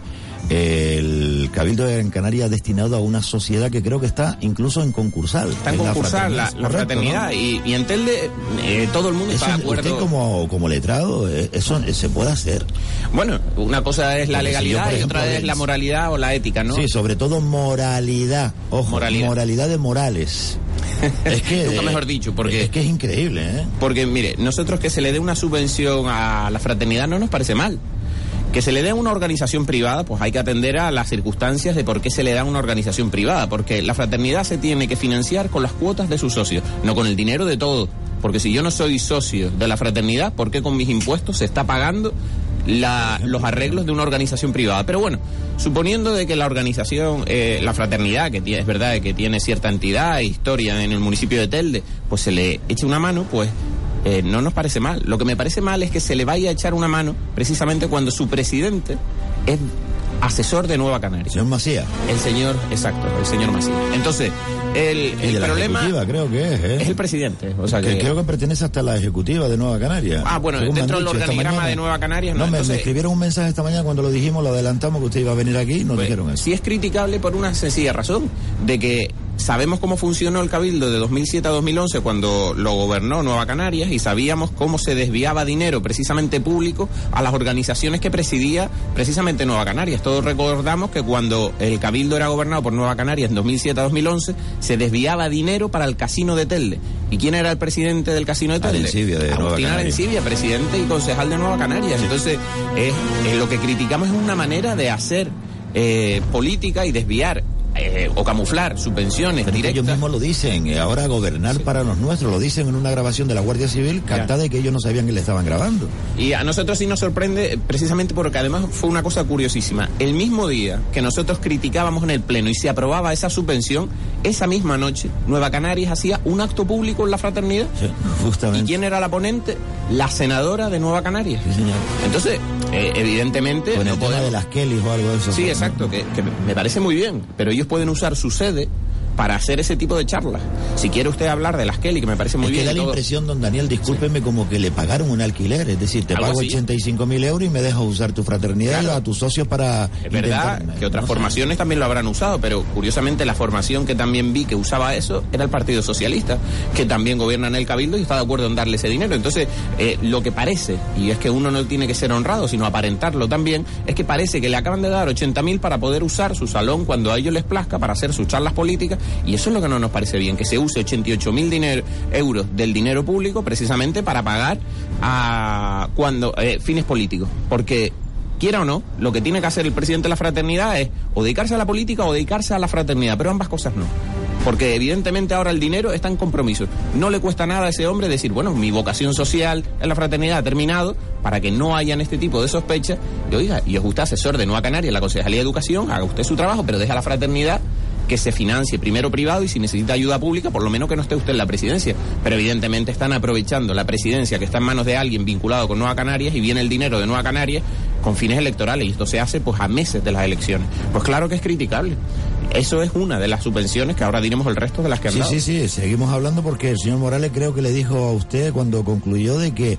el Cabildo de Gran Canaria ha destinado a una sociedad que creo que está incluso en concursal.
Está en
Es la fraternidad,
la
correcto,
fraternidad
¿no?
y, y en Telde eh, todo el mundo
Eso,
está de acuerdo.
usted como, como letrado, eh, eso eh, se puede hacer.
Bueno, una cosa es la
Porque si yo,
legalidad y otra es la moralidad o la ética, ¿no?
Sí, sobre todo moralidad. Ojo,
Moralidad.
moralidad, de Morales. es que,
Nunca
eh,
mejor dicho, porque...
Es que es increíble, ¿eh?
Porque, mire, nosotros que se le dé una subvención a la fraternidad no nos parece mal. Que se le dé a una organización privada, pues hay que atender a las circunstancias de por qué se le da una organización privada. Porque la fraternidad se tiene que financiar con las cuotas de sus socios, no con el dinero de todos. Porque si yo no soy socio de la fraternidad, ¿por qué con mis impuestos se está pagando la- los arreglos de una organización privada? Pero bueno, suponiendo de que la organización, eh, la fraternidad, que es verdad que tiene cierta entidad e historia en el municipio de Telde, pues se le eche una mano, pues eh, no nos parece mal. Lo que me parece mal es que se le vaya a echar una mano precisamente cuando su presidente es asesor de Nueva Canaria.
Señor Macías.
El señor, exacto, el señor Macías. Entonces, el, el
de la
problema
ejecutiva, creo que es, ¿eh?
es el presidente. O sea
que,
que,
creo que pertenece hasta la ejecutiva de Nueva Canaria.
Ah, bueno, dentro del organigrama de Nueva Canarias,
No,
no,
me- escribieron un mensaje esta mañana cuando lo dijimos, lo adelantamos que usted iba a venir aquí, nos dijeron eso.
Sí es criticable por una sencilla razón, de que sabemos cómo funcionó el Cabildo de 2007 a 2011 cuando lo gobernó Nueva Canarias y sabíamos cómo se desviaba dinero precisamente público a las organizaciones que presidía precisamente Nueva Canarias. Todos recordamos que cuando el Cabildo era gobernado por Nueva Canarias en 2007 a 2011 se desviaba dinero para el casino de Telde. ¿Y quién era el presidente del casino de Telde?
Arencibia, de
Agustín. Arencibia, presidente y concejal de Nueva Canarias. Entonces, es, es lo que criticamos es una manera de hacer eh, política y desviar eh, o camuflar subvenciones
Pero que ellos
directas.
mismos lo dicen, eh, ahora gobernar para los nuestros, lo dicen en una grabación de la Guardia Civil, captada de que ellos no sabían que le estaban grabando.
Y a nosotros sí nos sorprende eh, precisamente porque además fue una cosa curiosísima. El mismo día que nosotros criticábamos en el Pleno y se aprobaba esa subvención, esa misma noche Nueva Canarias hacía un acto público en la fraternidad.
justamente.
¿Y quién era la ponente? La senadora de Nueva Canarias. Entonces, eh, evidentemente...
Con
no
el tema
podemos-
de las Kellys o algo de eso.
Sí,
¿no?
exacto, que, que me parece muy bien, pero ellos pueden usar su sede para hacer ese tipo de charlas. Si quiere usted hablar de las Kelly, que me parece muy
es que
bien.
da
y
la
todo.
impresión, don Daniel, discúlpeme, como que le pagaron un alquiler. Es decir, te pago
así.
85 mil euros y me dejas usar tu fraternidad y a tus socios para.
Es verdad que otras
no sé.
formaciones también lo habrán usado, pero curiosamente la formación que también vi que usaba eso era el Partido Socialista, que también gobierna en el Cabildo y está de acuerdo en darle ese dinero. Entonces, eh, lo que parece, y es que uno no tiene que ser honrado, sino aparentarlo también, es que parece que le acaban de dar 80 mil para poder usar su salón cuando a ellos les plazca para hacer sus charlas políticas, y eso es lo que no nos parece bien, que se use 88 mil euros del dinero público precisamente para pagar a cuando eh, fines políticos, porque quiera o no, lo que tiene que hacer el presidente de la fraternidad es o dedicarse a la política o dedicarse a la fraternidad, pero ambas cosas no. Porque evidentemente ahora el dinero está en compromiso. No le cuesta nada a ese hombre decir, bueno, mi vocación social en la fraternidad ha terminado para que no hayan este tipo de sospechas. Y oiga, y es usted asesor de Nueva Canaria la Concejalía de Educación, haga usted su trabajo, pero deja la fraternidad que se financie primero privado y si necesita ayuda pública, por lo menos que no esté usted en la presidencia. Pero evidentemente están aprovechando la presidencia que está en manos de alguien vinculado con Nueva Canarias y viene el dinero de Nueva Canarias con fines electorales y esto se hace pues a meses de las elecciones. Pues claro que es criticable. Eso es una de las subvenciones que ahora diremos el resto de las que han
Sí,
dado.
sí, sí, seguimos hablando porque el señor Morales creo que le dijo a usted cuando concluyó de que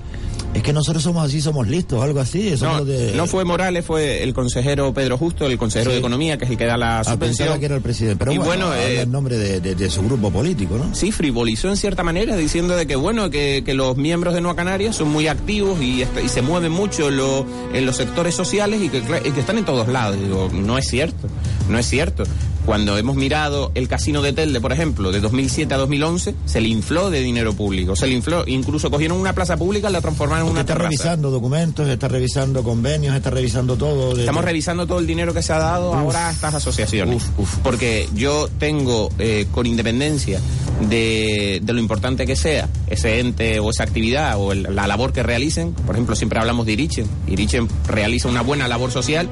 es que nosotros somos así, somos listos, algo así. Eso
No,
de...
no fue Morales, fue el consejero Pedro Justo, el consejero
Sí.
de Economía, que es el que da la
Ah,
subvención.
que era el presidente, pero
y
bueno,
bueno, eh,
en nombre de, de- de su grupo político, ¿no?
Sí, frivolizó en cierta manera, diciendo de que bueno, que, que los miembros de Nueva Canarias son muy activos y, y se mueven mucho lo- en los sectores sociales y que, y que están en todos lados. Digo, no es cierto, no es cierto. Cuando hemos mirado el casino de Telde, por ejemplo, de 2007 a 2011, se le infló de dinero público, se le infló, incluso cogieron una plaza pública y la transformaron en una
está
terraza.
revisando documentos, está revisando convenios, está revisando todo. de-
Estamos revisando todo el dinero que se ha dado ahora a estas asociaciones. Porque yo tengo, eh, con independencia de, de lo importante que sea ese ente o esa actividad o el- la labor que realicen, por ejemplo, siempre hablamos de Irichen. Irichen realiza una buena labor social.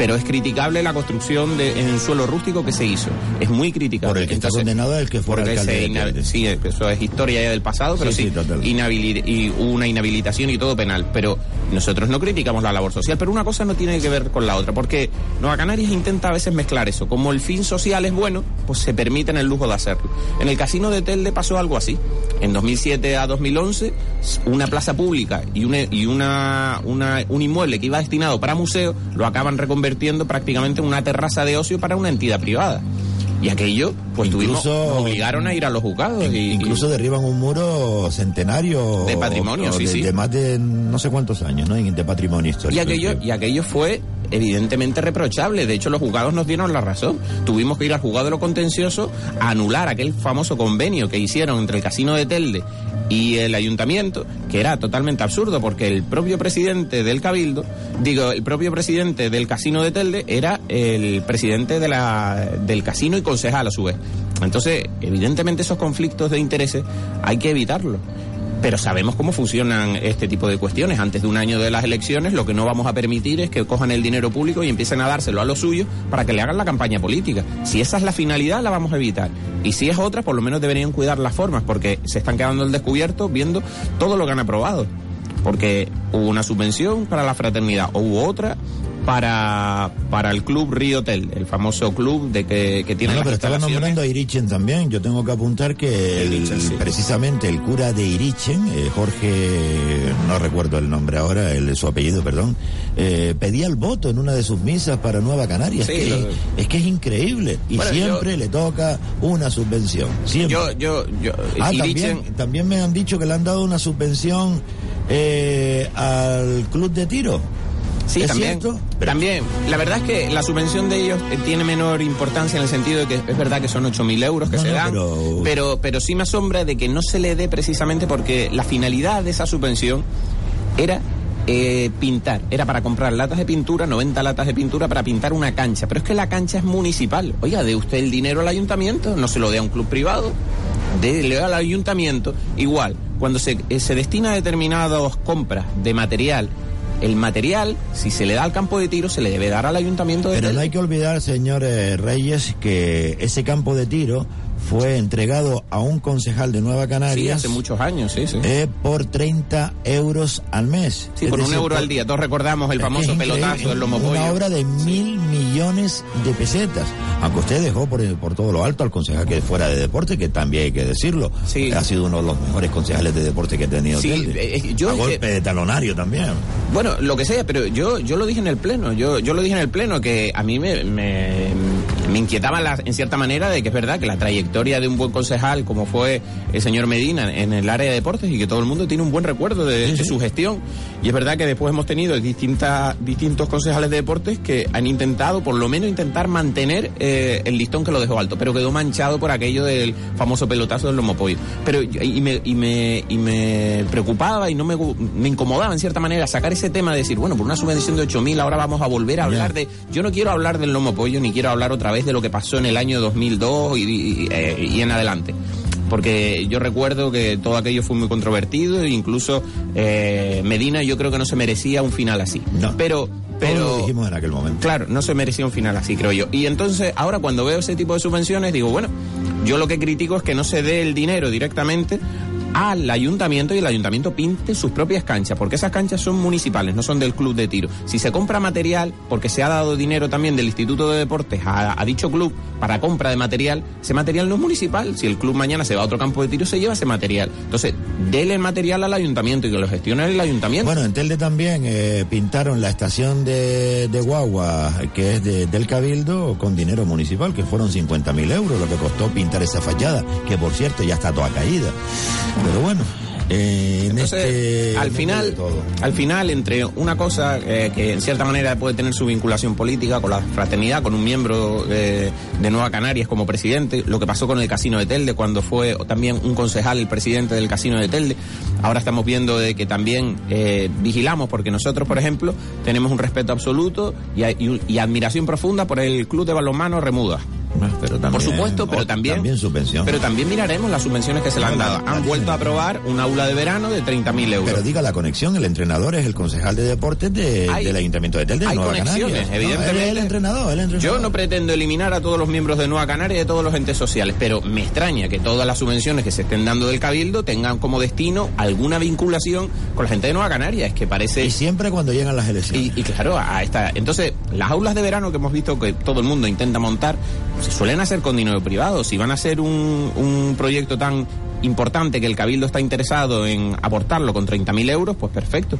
Pero es criticable la construcción de, en el suelo rústico que se hizo. Es muy criticable.
Por el que está condenado el que
porque
alcalde.
Sí, eso es historia ya del pasado, pero
Sí,
sí, y una inhabilitación y todo penal. Pero nosotros no criticamos la labor social, pero una cosa no tiene que ver con la otra, porque Nueva Canarias intenta a veces mezclar eso. Como el fin social es bueno, pues se permiten el lujo de hacerlo. En el casino de Telde pasó algo así. En 2007 a 2011, una plaza pública y, una, y una, una- un inmueble que iba destinado para museo lo acaban prácticamente en una terraza de ocio para una entidad privada. Y aquello, pues tuvimos, nos obligaron a ir a los juzgados. y,
Incluso derriban un muro centenario.
De patrimonio,
o
sí,
de,
sí.
De más de no sé cuántos años, ¿no? De patrimonio histórico.
Y aquello, y aquello fue evidentemente reprochable. De hecho, los juzgados nos dieron la razón. Tuvimos que ir al juzgado de lo contencioso a anular aquel famoso convenio que hicieron entre el Casino de Telde y el ayuntamiento, que era totalmente absurdo porque el propio presidente del Cabildo, digo, el propio presidente del Casino de Telde era el presidente de la, del casino y concejal a su vez. Entonces, evidentemente esos conflictos de intereses hay que evitarlos. Pero sabemos cómo funcionan este tipo de cuestiones. Antes de un año de las elecciones, lo que no vamos a permitir es que cojan el dinero público y empiecen a dárselo a los suyos para que le hagan la campaña política. Si esa es la finalidad, la vamos a evitar. Y si es otra, por lo menos deberían cuidar las formas, porque se están quedando al descubierto viendo todo lo que han aprobado. Porque hubo una subvención para la fraternidad, o hubo otra para, para el club Río Tel, el famoso club de que, que tiene
No, pero estaba nombrando a Irichen también. Yo tengo que apuntar que el- precisamente el cura de Irichen, eh, Jorge, no recuerdo el nombre ahora, el, su apellido, perdón, eh, pedía el voto en una de sus misas para Nueva Canarias.
Sí,
es, que,
lo-
es que es increíble. Y
Bueno,
siempre le toca una subvención. Siempre.
Yo, yo, yo,
Ah,
Irichen-
también, también me han dicho que le han dado una subvención eh, al club de tiro.
Sí,
¿Es
también.
cierto?
También. La verdad es que la subvención de ellos eh, tiene menor importancia en el sentido de que es verdad que son 8.000 euros que
No,
se
no,
dan,
pero-
pero... pero sí me asombra de que no se le dé precisamente porque la finalidad de esa subvención era eh, pintar, era para comprar latas de pintura, 90 latas de pintura para pintar una cancha, pero es que la cancha es municipal. Oiga, dé usted el dinero al ayuntamiento, no se lo dé a un club privado, déle al ayuntamiento. Igual, cuando se, eh, se destina a determinadas compras de material, el material, si se le da al campo de tiro, se le debe dar al ayuntamiento de
Pero
Telde.
no hay que olvidar, señor eh, Reyes, que ese campo de tiro fue entregado a un concejal de Nueva
Sí,
Canarias
hace muchos años, sí, sí.
eh, por 30 euros al mes.
Sí,
Es
por un euro
por-
al día. Todos recordamos el famoso pelotazo del lomo
Una obra de mil millones de pesetas. Aunque usted dejó por, por todo lo alto al concejal que fuera de deporte, que también hay que decirlo. Ha sido uno de los mejores concejales de deporte que ha tenido
Sí, eh, yo
a
es que-
golpe de talonario también.
Bueno, lo que sea, pero yo, yo lo dije en el pleno, yo, yo lo dije en el pleno que a mí me, me, me inquietaba la- en cierta manera de que es verdad que la trayectoria de un buen concejal como fue el señor Medina en el área de deportes y que todo el mundo tiene un buen recuerdo de, de su gestión. Y es verdad que después hemos tenido distintas, distintos concejales de deportes que han intentado, por lo menos intentar mantener eh, el listón que lo dejó alto, pero quedó manchado por aquello del famoso pelotazo del lomopollo. Pero y me, y me, y me preocupaba y no me, me incomodaba en cierta manera sacar ese tema de decir, bueno, por una subvención de 8.000 ahora vamos a volver a hablar de... Yo no quiero hablar del lomo pollo ni quiero hablar otra vez de lo que pasó en el año 2002 y, y- eh, y en adelante. Porque yo recuerdo que todo aquello fue muy controvertido e incluso eh, Medina yo creo que no se merecía un final así. Pero... Pero,
lo dijimos en aquel momento.
Claro, no se merecía un final así, creo yo. Y entonces, ahora cuando veo ese tipo de subvenciones, digo, bueno, yo lo que critico es que no se dé el dinero directamente al ayuntamiento y el ayuntamiento pinte sus propias canchas, porque esas canchas son municipales, no son del club de tiro. Si se compra material, porque se ha dado dinero también del Instituto de Deportes a, dicho club para compra de material, ese material no es municipal. Si el club mañana se va a otro campo de tiro, se lleva ese material. Entonces, dele el material al ayuntamiento y que lo gestione el ayuntamiento.
Bueno, en Telde también eh, pintaron la estación de, de Guagua, que es de- del Cabildo, con dinero municipal, que fueron 50 mil euros lo que costó pintar esa fachada, que por cierto ya está toda caída. Pero bueno, eh, en
Entonces,
este...
al final, al final, entre una cosa eh, que en cierta manera puede tener su vinculación política con la fraternidad, con un miembro eh, de Nueva Canarias como presidente, lo que pasó con el Casino de Telde cuando fue también un concejal el presidente del Casino de Telde, ahora estamos viendo de que también eh, vigilamos porque nosotros, por ejemplo, tenemos un respeto absoluto y, y- y admiración profunda por el Club de Balonmano Remuda.
Pero también-
por supuesto, pero también,
También subvención.
pero también miraremos las subvenciones que se le han dado. Han vuelto a aprobar un aula de verano de 30.000 euros.
Pero diga la conexión, el entrenador es el concejal de deportes de-
Hay-
del Ayuntamiento de Telde, de
Hay
Nueva
conexiones,
Canarias. No,
evidentemente.
él es el entrenador, el entrenador.
Yo no pretendo eliminar a todos los miembros de Nueva Canaria y de todos los entes sociales, pero me extraña que todas las subvenciones que se estén dando del Cabildo tengan como destino alguna vinculación con la gente de Nueva Canaria. Es que parece.
Y siempre cuando llegan las elecciones.
Y, y claro, a esta. Entonces, las aulas de verano que hemos visto que todo el mundo intenta montar, se suelen hacer con dinero privado. Si van a hacer un, un proyecto tan importante que el Cabildo está interesado en aportarlo con 30.000 euros, pues perfecto.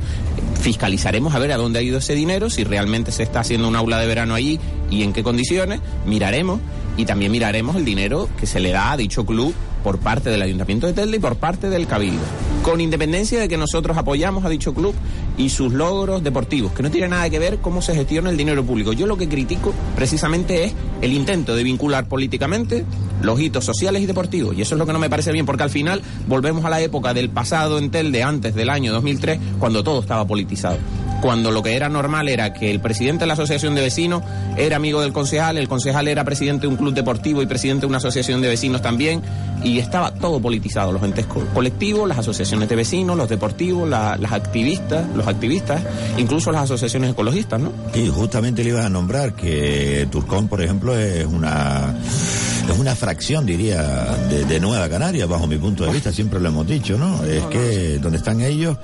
Fiscalizaremos a ver a dónde ha ido ese dinero, si realmente se está haciendo un aula de verano allí y en qué condiciones, miraremos y también miraremos el dinero que se le da a dicho club por parte del Ayuntamiento de Telde y por parte del Cabildo. Con independencia de que nosotros apoyamos a dicho club y sus logros deportivos, que no tiene nada que ver cómo se gestiona el dinero público. Yo lo que critico precisamente es el intento de vincular políticamente los hitos sociales y deportivos. Y eso es lo que no me parece bien, porque al final volvemos a la época del pasado en Telde, antes del año 2003, cuando todo estaba politizado cuando lo que era normal era que el presidente de la asociación de vecinos era amigo del concejal, el concejal era presidente de un club deportivo y presidente de una asociación de vecinos también, y estaba todo politizado, los entes co- colectivos, las asociaciones de vecinos, los deportivos, la- las activistas, los activistas, incluso las asociaciones ecologistas, ¿no?
Y justamente le ibas a nombrar que Turcón, por ejemplo, es una es una fracción, diría, de, de Nueva Canaria, bajo mi punto de vista, siempre lo hemos dicho, ¿no? Es que donde están ellos...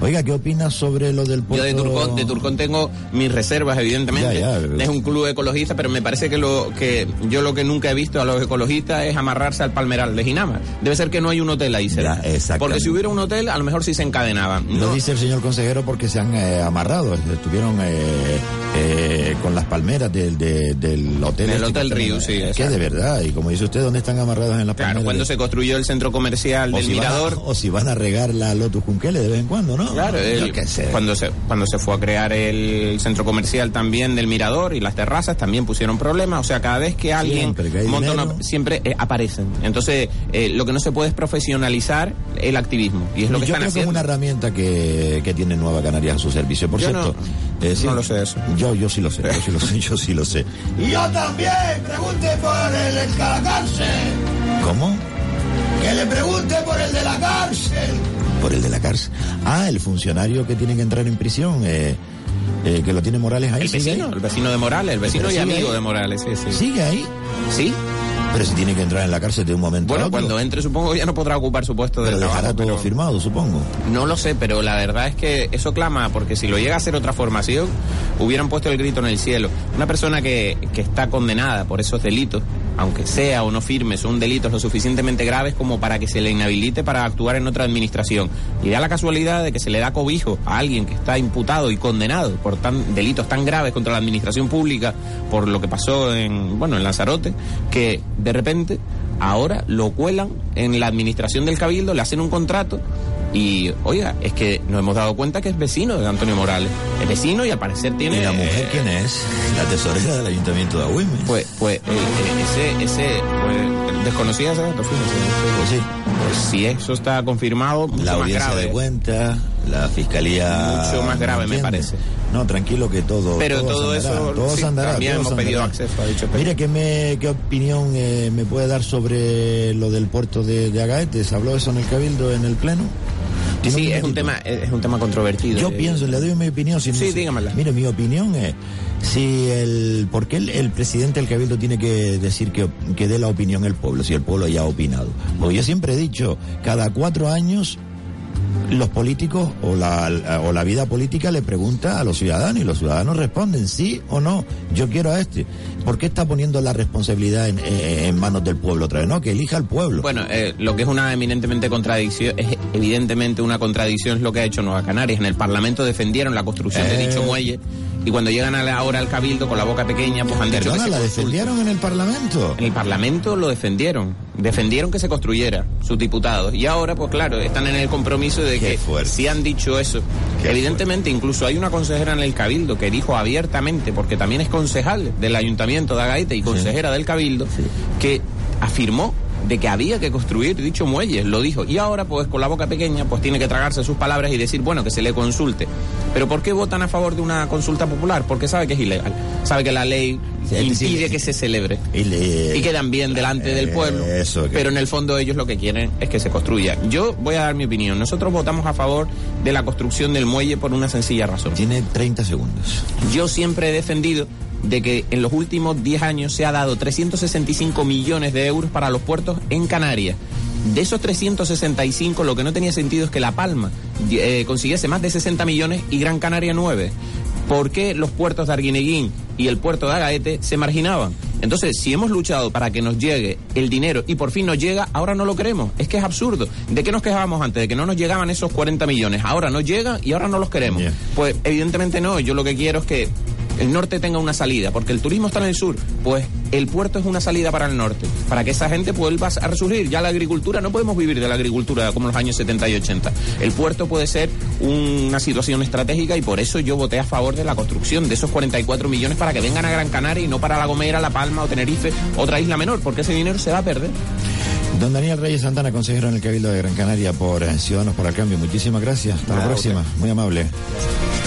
Oiga, ¿qué opinas sobre lo del puerto?
Yo de Turcón, de Turcón tengo mis reservas, evidentemente.
Ya, ya.
Es un club ecologista, pero me parece que lo que yo lo que nunca he visto a los ecologistas es amarrarse al palmeral de Ginama. Debe ser que no hay un hotel ahí cerca.
exactamente.
Porque si hubiera un hotel, a lo mejor sí se encadenaban.
Lo
No,
dice el señor consejero porque se han eh, amarrado, estuvieron eh, eh, con las palmeras del, de- del hotel.
Del
este
Hotel
que
Río, sí,
Que
exacto.
de verdad, y como dice usted, ¿dónde están amarrados en las
Claro,
palmeras?
cuando se construyó el centro comercial
o
del
si a-
Mirador.
o si van a regar la Lotus Junquele de vez en cuando, ¿no?
Claro, el-
Yo qué sé.
cuando se cuando se fue a crear el centro comercial también del Mirador y las terrazas también pusieron problemas, o sea, cada vez que alguien
Siempre que hay
monta una-
dinero.
siempre eh, aparecen. Entonces, eh, lo que no se puede es profesionalizar el activismo y es lo que
Yo
están
creo que es
haciendo.
una herrarmienta que, que tiene Nueva Canarias a su servicio. Por
Yo
cierto, eh,
no lo sé eso.
Yo, yo sí lo sé, yo sí lo sé, yo sí lo sé.
Y yo también, pregunte por el de la cárcel.
¿Cómo?
Que le pregunte por el de la cárcel.
Por el de la cárcel. Ah, el funcionario que tiene que entrar en prisión, eh, eh, que lo tiene Morales ahí.
El
¿sigue
vecino,
ahí?
el vecino de Morales, el vecino
Pero
y amigo
ahí.
de Morales, sí, sí.
¿Sigue ahí?
Sí.
Pero si tiene que entrar en la cárcel de un momento a
Bueno,
otro.
cuando entre supongo ya no podrá ocupar su puesto de
Pero
trabajo.
dejará todo
pero-
firmado, supongo.
No lo sé, pero la verdad es que eso clama, porque si lo llega a ser otra formación, hubieran puesto el grito en el cielo. Una persona que, que está condenada por esos delitos, aunque sea o no firme, son delitos lo suficientemente graves como para que se le inhabilite para actuar en otra administración. Y da la casualidad de que se le da cobijo a alguien que está imputado y condenado por tan, delitos tan graves contra la administración pública, por lo que pasó en, bueno, en Lanzarote, que de repente ahora lo cuelan en la administración del Cabildo, le hacen un contrato y, oiga, es que nos hemos dado cuenta que es vecino de Antonio Morales. Es vecino y al parecer tiene...
¿Y la mujer quién es? La tesorera del ayuntamiento de Agüimes.
Pues, pues, eh, eh, ese, ese, pues, desconocida ese dato, fíjese.
Pues sí.
Pues si eso está confirmado, mucho
La
más
audiencia
grave.
de cuentas, la fiscalía.
Mucho más grave, me parece.
No, tranquilo que todo.
Pero todo eso,
todo
sí,
se andará,
también hemos pedido acceso a dicho
Mire, ¿qué, me, qué opinión eh, me puede dar sobre lo del puerto de, de Agaete? ¿Se habló eso en el Cabildo, en el Pleno?
Sí, es un tema, es un tema controvertido.
Yo
Eh,
pienso, le doy mi opinión. Si
Sí, dígamela.
Mire, mi opinión es, si el, ¿por qué el, el presidente del Cabildo tiene que decir que, que dé la opinión el pueblo, si el pueblo ya ha opinado? Porque yo siempre he dicho, cada cuatro años los políticos o la, o la vida política le pregunta a los ciudadanos y los ciudadanos responden sí o no, yo quiero a este. ¿Por qué está poniendo la responsabilidad en, eh, en manos del pueblo otra vez? No, que elija el pueblo.
Bueno, eh, lo que es una eminentemente contradicción, es evidentemente una contradicción es lo que ha hecho Nueva Canarias. En el Parlamento defendieron la construcción de
Eh.
dicho muelle y cuando llegan a la hora al Cabildo con la boca pequeña, pues han que
la defendieron en el Parlamento.
En el Parlamento lo defendieron, defendieron que se construyera, sus diputados. Y ahora, pues claro, están en el compromiso de que si han dicho eso, evidentemente incluso hay una consejera en el Cabildo que dijo abiertamente, porque también es concejal del Ayuntamiento de Agaete y consejera del Cabildo, que afirmó de que había que construir dicho muelle, lo dijo. Y ahora, pues con la boca pequeña, pues tiene que tragarse sus palabras y decir, bueno, que se le consulte. Pero ¿por qué votan a favor de una consulta popular? Porque sabe que es ilegal. Sabe que la ley impide que se celebre. Y quedan bien delante del pueblo. Pero en el fondo ellos lo que quieren es que se construya. Yo voy a dar mi opinión. Nosotros votamos a favor de la construcción del muelle por una sencilla razón.
Tiene 30 segundos.
Yo siempre he defendido de que en los últimos 10 años se ha dado 365 millones de euros para los puertos en Canarias. De esos 365, lo que no tenía sentido es que La Palma eh, consiguiese más de 60 millones y Gran Canaria 9. ¿Por qué los puertos de Arguineguín y el puerto de Agaete se marginaban? Entonces, si hemos luchado para que nos llegue el dinero y por fin nos llega, ahora no lo queremos. Es que es absurdo. ¿De qué nos quejábamos antes? De que no nos llegaban esos 40 millones. Ahora no llegan y ahora no los queremos. Pues evidentemente no. Yo lo que quiero es que el norte tenga una salida, porque el turismo está en el sur, pues el puerto es una salida para el norte, para que esa gente vuelva a resurgir. Ya la agricultura, no podemos vivir de la agricultura como en los años 70 y 80. El puerto puede ser una situación estratégica y por eso yo voté a favor de la construcción de esos 44 millones para que vengan a Gran Canaria y no para La Gomera, La Palma o Tenerife, otra isla menor, porque ese dinero se va a perder.
Don Daniel Reyes Santana, consejero en el Cabildo de Gran Canaria por eh, Ciudadanos por el Cambio. Muchísimas gracias. Hasta la próxima. Muy amable.
Gracias.